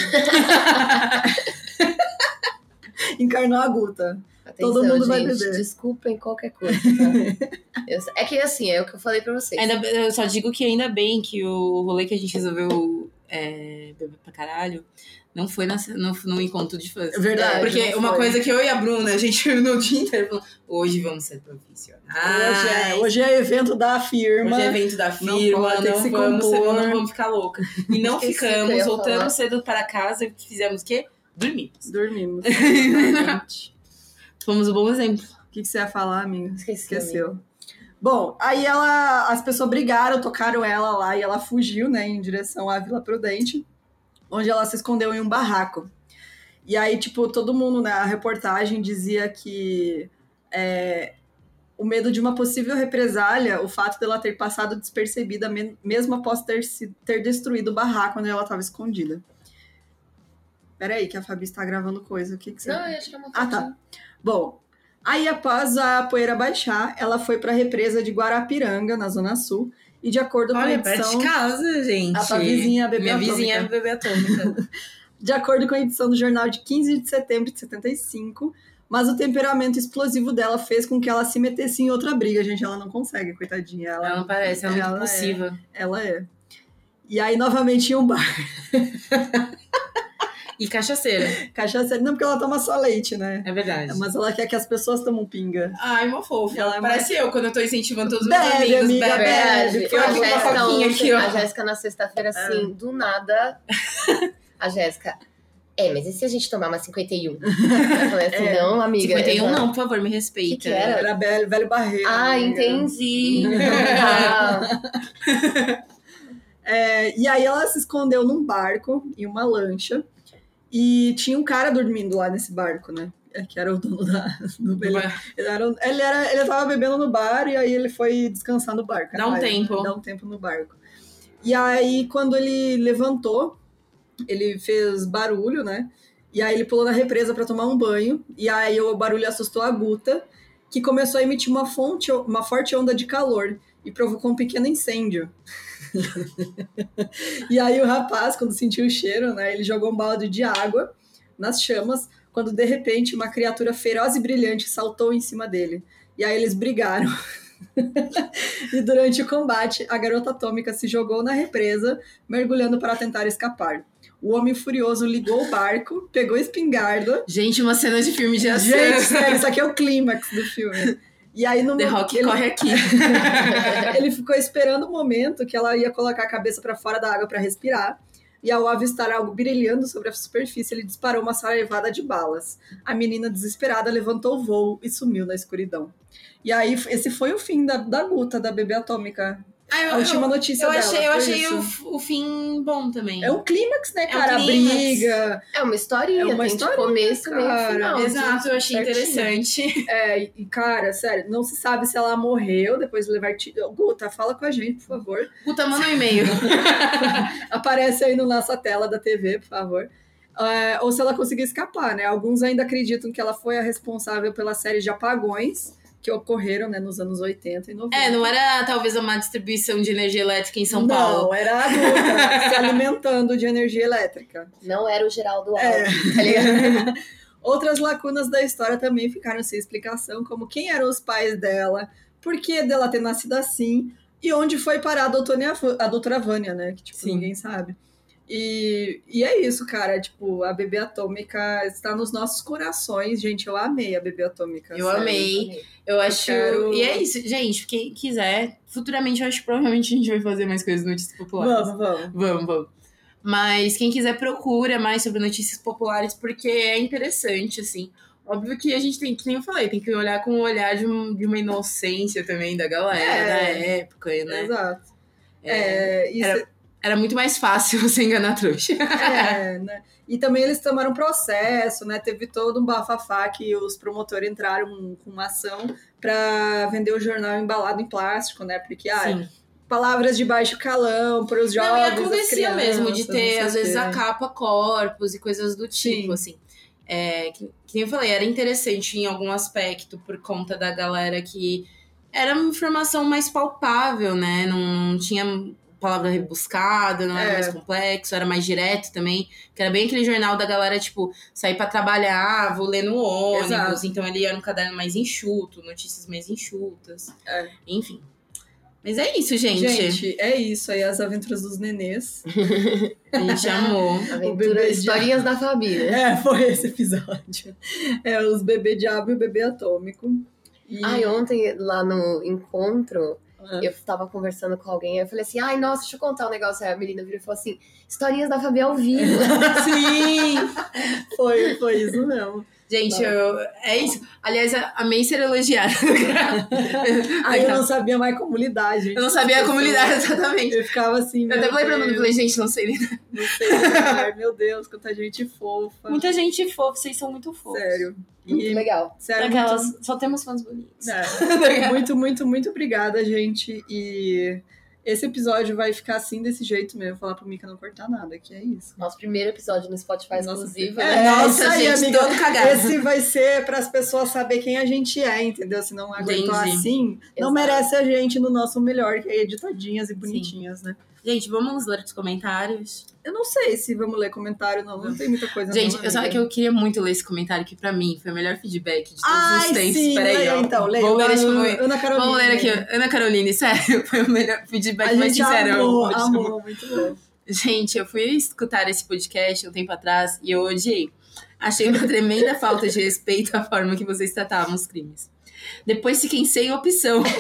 Encarnou a Guta. Atenção, Todo mundo vai gente, beber. Desculpem qualquer coisa. tá? Eu- é que assim, é o que eu falei pra vocês. Ainda, eu só digo que ainda bem que o rolê que a gente resolveu é, beber pra caralho não foi na, no, no encontro de fãs. É verdade. Porque não uma foi. coisa que eu e a Bruna, a gente no dia inteiro falou, hoje vamos ser profissionais. Hoje é, hoje é evento da firma. Hoje é evento da Não firma, não, que se vamos, ser- não vamos ficar louca. E não (laughs) ficamos, voltamos falar. cedo para casa e fizemos o quê? Dormimos. Dormimos. (laughs) Fomos um bom exemplo. O que, que você ia falar, amiga? Esqueci. Esqueceu. Bom, aí ela, as pessoas brigaram, tocaram ela lá e ela fugiu, né, em direção à Vila Prudente, onde ela se escondeu em um barraco. E aí, tipo, todo mundo na reportagem dizia que é, o medo de uma possível represália, o fato dela ter passado despercebida me- mesmo após ter, se, ter destruído o barraco onde ela estava escondida. Peraí, que a Fabi está gravando coisa. O que, que você... Não, eu acho que é uma Ah, tá. Bom, aí após a poeira baixar, ela foi para a represa de Guarapiranga, na Zona Sul, e de acordo com a Olha, edição, de casa, gente. a tua vizinha, a bebê Minha atômica. vizinha é bebê atômica. (laughs) de acordo com a edição do jornal de 15 de setembro de 75, mas o temperamento explosivo dela fez com que ela se metesse em outra briga, gente, ela não consegue, coitadinha, ela, Ela não parece, ela é Ela é. impulsiva. ela é. E aí, novamente, em um bar, (laughs) E cachaceira. (laughs) cachaça, não porque ela toma só leite, né? É verdade. Mas ela quer que as pessoas tomem pinga. Ai, uma fofa. Ela é uma- Parece eu quando eu tô incentivando todos os meus Bebe, amigos. amiga, bebe. Verdade. bebe. Eu, uma foquinha aqui, ó. a Jéssica na sexta-feira, assim, do nada. A Jéssica. É, mas e se a gente tomar uma 51? Eu falei assim, (laughs) É. não, amiga. 51 eu já- não, por favor, me respeita. Que que era? Era velho, velho barreiro. Ah, amiga. entendi. Ah, (laughs) É, e aí ela se escondeu num barco, em uma lancha, e tinha um cara dormindo lá nesse barco, né? É, Que era o dono da, do ele, ele, era, ele, era, ele tava bebendo no bar e aí ele foi descansar no barco. Dá um Aí, tempo. Dá um tempo no barco. E aí, quando ele levantou, ele fez barulho, né? E aí ele pulou na represa para tomar um banho. E aí o barulho assustou a Guta. que começou a emitir uma, fonte, uma forte onda de calor e provocou um pequeno incêndio. E aí o rapaz, quando sentiu o cheiro, né, ele jogou um balde de água nas chamas, quando de repente uma criatura feroz e brilhante saltou em cima dele. E aí eles brigaram. (laughs) e durante o combate, a garota atômica se jogou na represa, mergulhando para tentar escapar. O homem furioso ligou o barco, pegou a espingarda. Gente, uma cena de filme de ação. Gente, sério, isso aqui é o clímax do filme. E aí no The Rock ele, corre aqui. (laughs) ele ficou esperando o momento que ela ia colocar a cabeça para fora da água para respirar. E ao avistar algo brilhando sobre a superfície, ele disparou uma saraivada de balas. A menina, desesperada, levantou o voo e sumiu na escuridão. E aí, esse foi o fim da, da luta da bebê atômica. Ah, eu, A última notícia eu dela, achei, eu achei o, o fim bom também. É um clímax, né, É um cara? a clímax. briga. É uma historinha, É uma historinha, de começo, meio cara. e final. Exato, eu achei Certinho. interessante. É, e cara, sério, não se sabe se ela morreu depois de levar tiro. Guta, fala com a gente, por favor. Puta, manda um e-mail. (laughs) Aparece aí na nossa tela da TV, por favor. É, ou se ela conseguiu escapar, né? Alguns ainda acreditam que ela foi a responsável pela série de apagões que ocorreram né, nos anos 80 e 90. É, não era talvez uma distribuição de energia elétrica em São não, Paulo. era a Guta (laughs) se alimentando de energia elétrica. Não era o Geraldo É. Alves, tá ligado? (laughs) Outras lacunas da história também ficaram sem explicação, como quem eram os pais dela, por que dela ter nascido assim, e onde foi parar a doutora, a doutora Vânia, né? Que, tipo, Sim. ninguém sabe. E, e é isso, cara. Tipo, a bebê atômica está nos nossos corações. Gente, eu amei a bebê atômica. Eu sério. amei. Eu acho. quero- E é isso, gente. Quem quiser, futuramente eu acho que provavelmente a gente vai fazer mais coisas de notícias populares. Vamos, vamos. Vamos, vamos. Mas quem quiser procura mais sobre notícias populares, porque é interessante, assim. Óbvio que a gente tem, que nem eu falei, tem que olhar com o olhar de, um- de uma inocência também da galera, É. da época, né? Exato. É, É, isso, era- era muito mais fácil (laughs) você enganar trouxa. É, né? E também eles tomaram processo, né? Teve todo um bafafá que os promotores entraram com uma ação para vender o jornal embalado em plástico, né? Porque, ah, Sim. palavras de baixo calão para os Não, jovens, e as acontecia crianças, mesmo de não ter, às vezes, a capa corpos e coisas do tipo, Sim. assim. É, que, que eu falei, era interessante em algum aspecto por conta da galera que era uma informação mais palpável, né? Não, não tinha palavra rebuscada, não era É. mais complexo, era mais direto também. Que era bem aquele jornal da galera, tipo, sair pra trabalhar, vou ler no ônibus. Exato. Então ele era um caderno mais enxuto, notícias mais enxutas. É. Enfim. Mas é isso, gente. Gente, é isso aí, as aventuras dos nenês. (laughs) A gente amou. Aventura, historinhas da Fabi, né? É, foi esse episódio. É, os bebê diabo e o bebê atômico. E... Ai, ontem lá no encontro, Ah, eu tava conversando com alguém, aí eu falei assim, ai, nossa, deixa eu contar um negócio. Aí a menina virou e falou assim, historinhas da Fabi ao vivo. (laughs) Sim! foi, foi isso mesmo. Gente, eu, é isso. Aliás, a- amei ser elogiada. Aí (laughs) eu não sabia mais como lidar, gente. Eu não sabia a comunidade exatamente. Eu ficava assim. Eu até falei pra mundo, Deus, falei, gente, não sei lidar. Não sei lidar, meu Deus, quanta gente fofa. Muita gente fofa, vocês são muito fofos. Sério. Muito E, legal. sério, Daquelas, muito, só temos fãs bonitos. é, (laughs) muito, muito, muito obrigada, gente. E esse episódio vai ficar assim, desse jeito mesmo. Falar pro Mika não cortar nada, que é isso. Nosso primeiro episódio no Spotify Nossa, exclusivo, é, né? Nossa, isso aí, gente, amiga. todo cagado. Esse vai ser para as pessoas saber quem a gente é, entendeu? Se não aguentou Entendi. assim, não Exato. merece a gente no nosso melhor, que é editadinhas e bonitinhas, né? Gente, vamos ler os comentários. Eu não sei se vamos ler comentário, não. Não tem muita coisa. Gente, não, eu sabe amiga. que eu queria muito ler esse comentário, que pra mim foi o melhor feedback de todos Ai, os tempos. sim, Peraí, ó. então, leia. Vou ler, eu vou- Ana Carolina. Vamos ler aqui. Ana Caroline, (laughs) sério, foi o melhor feedback mais sincero. amou, amou, muito bom. Gente, eu fui escutar esse podcast um tempo atrás e eu odiei. Achei uma tremenda falta de respeito à forma que vocês tratavam os crimes. Depois fiquei sem opção. (laughs)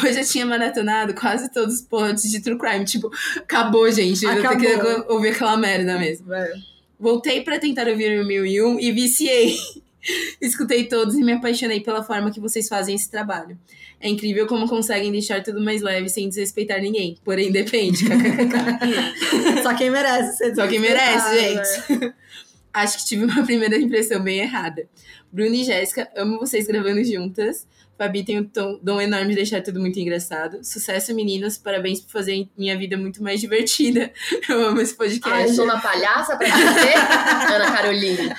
Pois eu tinha maratonado quase todos os posts de True Crime. Tipo, acabou, gente. Eu Acabou. tenho que ouvir aquela merda mesmo. Velho. Voltei pra tentar ouvir o 1001 e viciei. (laughs) Escutei todos e me apaixonei pela forma que vocês fazem esse trabalho. É incrível como conseguem deixar tudo mais leve sem desrespeitar ninguém. Porém, depende. (laughs) Só quem merece ser Só quem merece, desrespeitado, gente. né? (laughs) Acho que tive uma primeira impressão bem errada. Bruna e Jéssica, amo vocês gravando juntas. Fabi tem o tom, dom enorme de deixar tudo muito engraçado. Sucesso, meninas. Parabéns por fazer minha vida muito mais divertida. (laughs) Eu amo esse Ah, eu podcast. sou uma palhaça pra você, (laughs) Ana Carolina.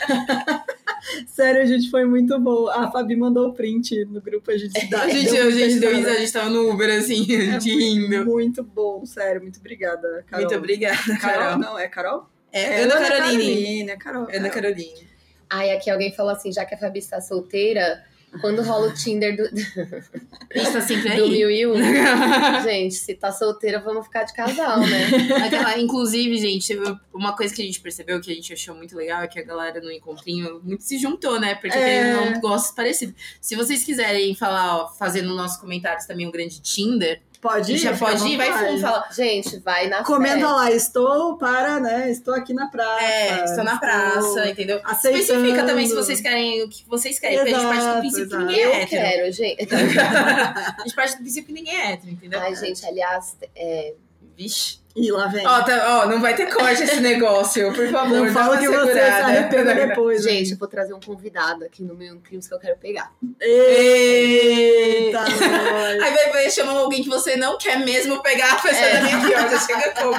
Sério, a gente foi muito bom. A Fabi mandou o print no grupo, a gente dá. A (laughs) gente, deu a gente deu risada. risada, a gente tava no Uber, assim, É de rindo. Muito bom, sério. Muito obrigada, Carol. Muito obrigada, Carol, Carol. não, é Carol? É, Ana Caroline. Caroline. É Carol. Ana Carol. Caroline. Aí aqui alguém falou assim, já que a Fabi está solteira, quando rola o Tinder do, A gente tá sempre do aí. mil e um, (laughs) gente, se tá solteira, vamos ficar de casal, né? Aquela, inclusive, gente, uma coisa que a gente percebeu que a gente achou muito legal é que a galera no encontrinho muito se juntou, né? Porque É. tem um gostos parecidos. Se vocês quiserem falar, ó, fazer nos nossos comentários também um grande Tinder, Pode ir? já pode ir, vai fundo, fala. Gente, vai na Comenta fé. lá, estou para, né? Estou aqui na praça. É, estou na praça, entendeu? Aceitando. Especifica também se vocês querem o que vocês querem, porque a gente parte do Exato, princípio que exato. ninguém Eu é hétero. quero, gente. (laughs) A gente parte do princípio que ninguém é hétero, entendeu? Ai, gente, aliás, é, Vixe. E lá vem. Ó, tá- ó, não vai ter corte esse (laughs) negócio, por favor. não fala que você se arrependa (laughs) depois. gente, eu vou trazer um convidado aqui no meu Crimes que eu quero pegar. Eita. Aí vai, vai chamar alguém que você não quer mesmo pegar a pessoa É. da minha. Já chega como?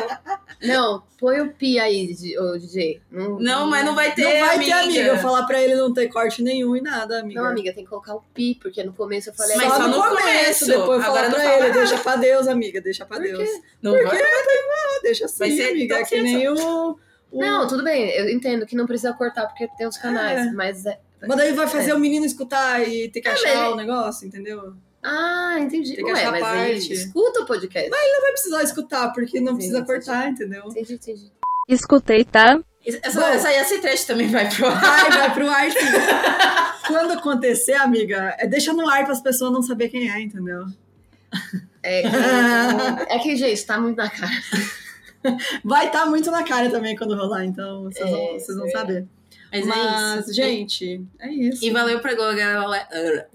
Não, põe o pi aí, DJ, ô, DJ. Não, Não, mas não vai ter, Não vai amiga. ter, amiga. Eu falar pra ele não ter corte nenhum e nada, amiga. Não, amiga, tem que colocar o pi, porque no começo eu falei Mas só, só no no começo, começo. depois eu falar não pra fala ele, nada. deixa pra Deus, amiga, deixa pra Por Deus. quê? Não Por vai. Ah, deixa Vai assim, ser amiga, é então que nem o... o- Não, tudo bem, eu entendo que não precisa cortar porque tem os canais, É. mas é. Mas daí vai fazer É. o menino escutar e ter que Ah, achar mas- o negócio, entendeu? Ah, entendi. Tem que Ué, achar mas parte. ele escuta o podcast. Não vai precisar escutar, porque não precisa sim, cortar, entendeu? Entendi, entendi. Escutei, tá? Essa, Bom. essa, esse trecho também vai pro ar. Vai, vai pro ar. Quando acontecer, amiga, é deixa no ar para as pessoas não saber quem é, entendeu? É, (laughs) é que, gente, tá muito na cara. Vai estar muito na cara também quando rolar, então vocês, É, vão, vocês vão é. saber. Mas, Mas, é isso. gente, é isso. E valeu pra galera,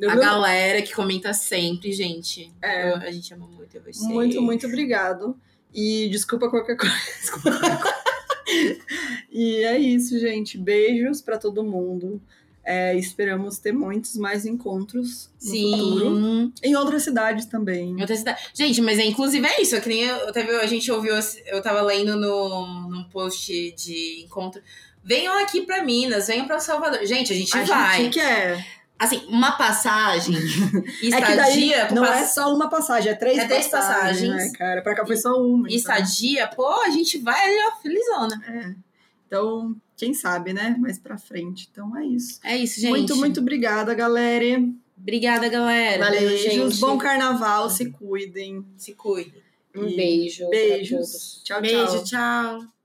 a galera que comenta sempre, gente. É. Eu- a gente ama muito você. Muito, muito obrigado. E desculpa qualquer coisa. (laughs) Desculpa qualquer coisa. e é isso, gente. Beijos para todo mundo. É, esperamos ter muitos mais encontros no futuro. Sim. Em outras cidades também. Em outra cidade. Gente, mas é, inclusive é isso. É que nem eu, eu teve, a gente ouviu, eu tava lendo no, num post de encontro. Venham aqui pra Minas, venham pra Salvador. Gente, a gente A vai. gente quer. Assim, uma passagem, (laughs) É que estadia, com não pass- é só uma passagem, é três, É três passagens. passagens. Né, cara? Pra cá foi só uma. então. estadia, pô, a gente vai ali, ó, felizona. É. Então, quem sabe, né? Mais pra frente. Então é isso. É isso, gente. Muito, muito obrigada, galera. Obrigada, galera. Valeu, Beijos. gente. Bom carnaval, se cuidem. Se cuide. Um E beijo. Beijos. Tchau, tchau. Beijo, tchau.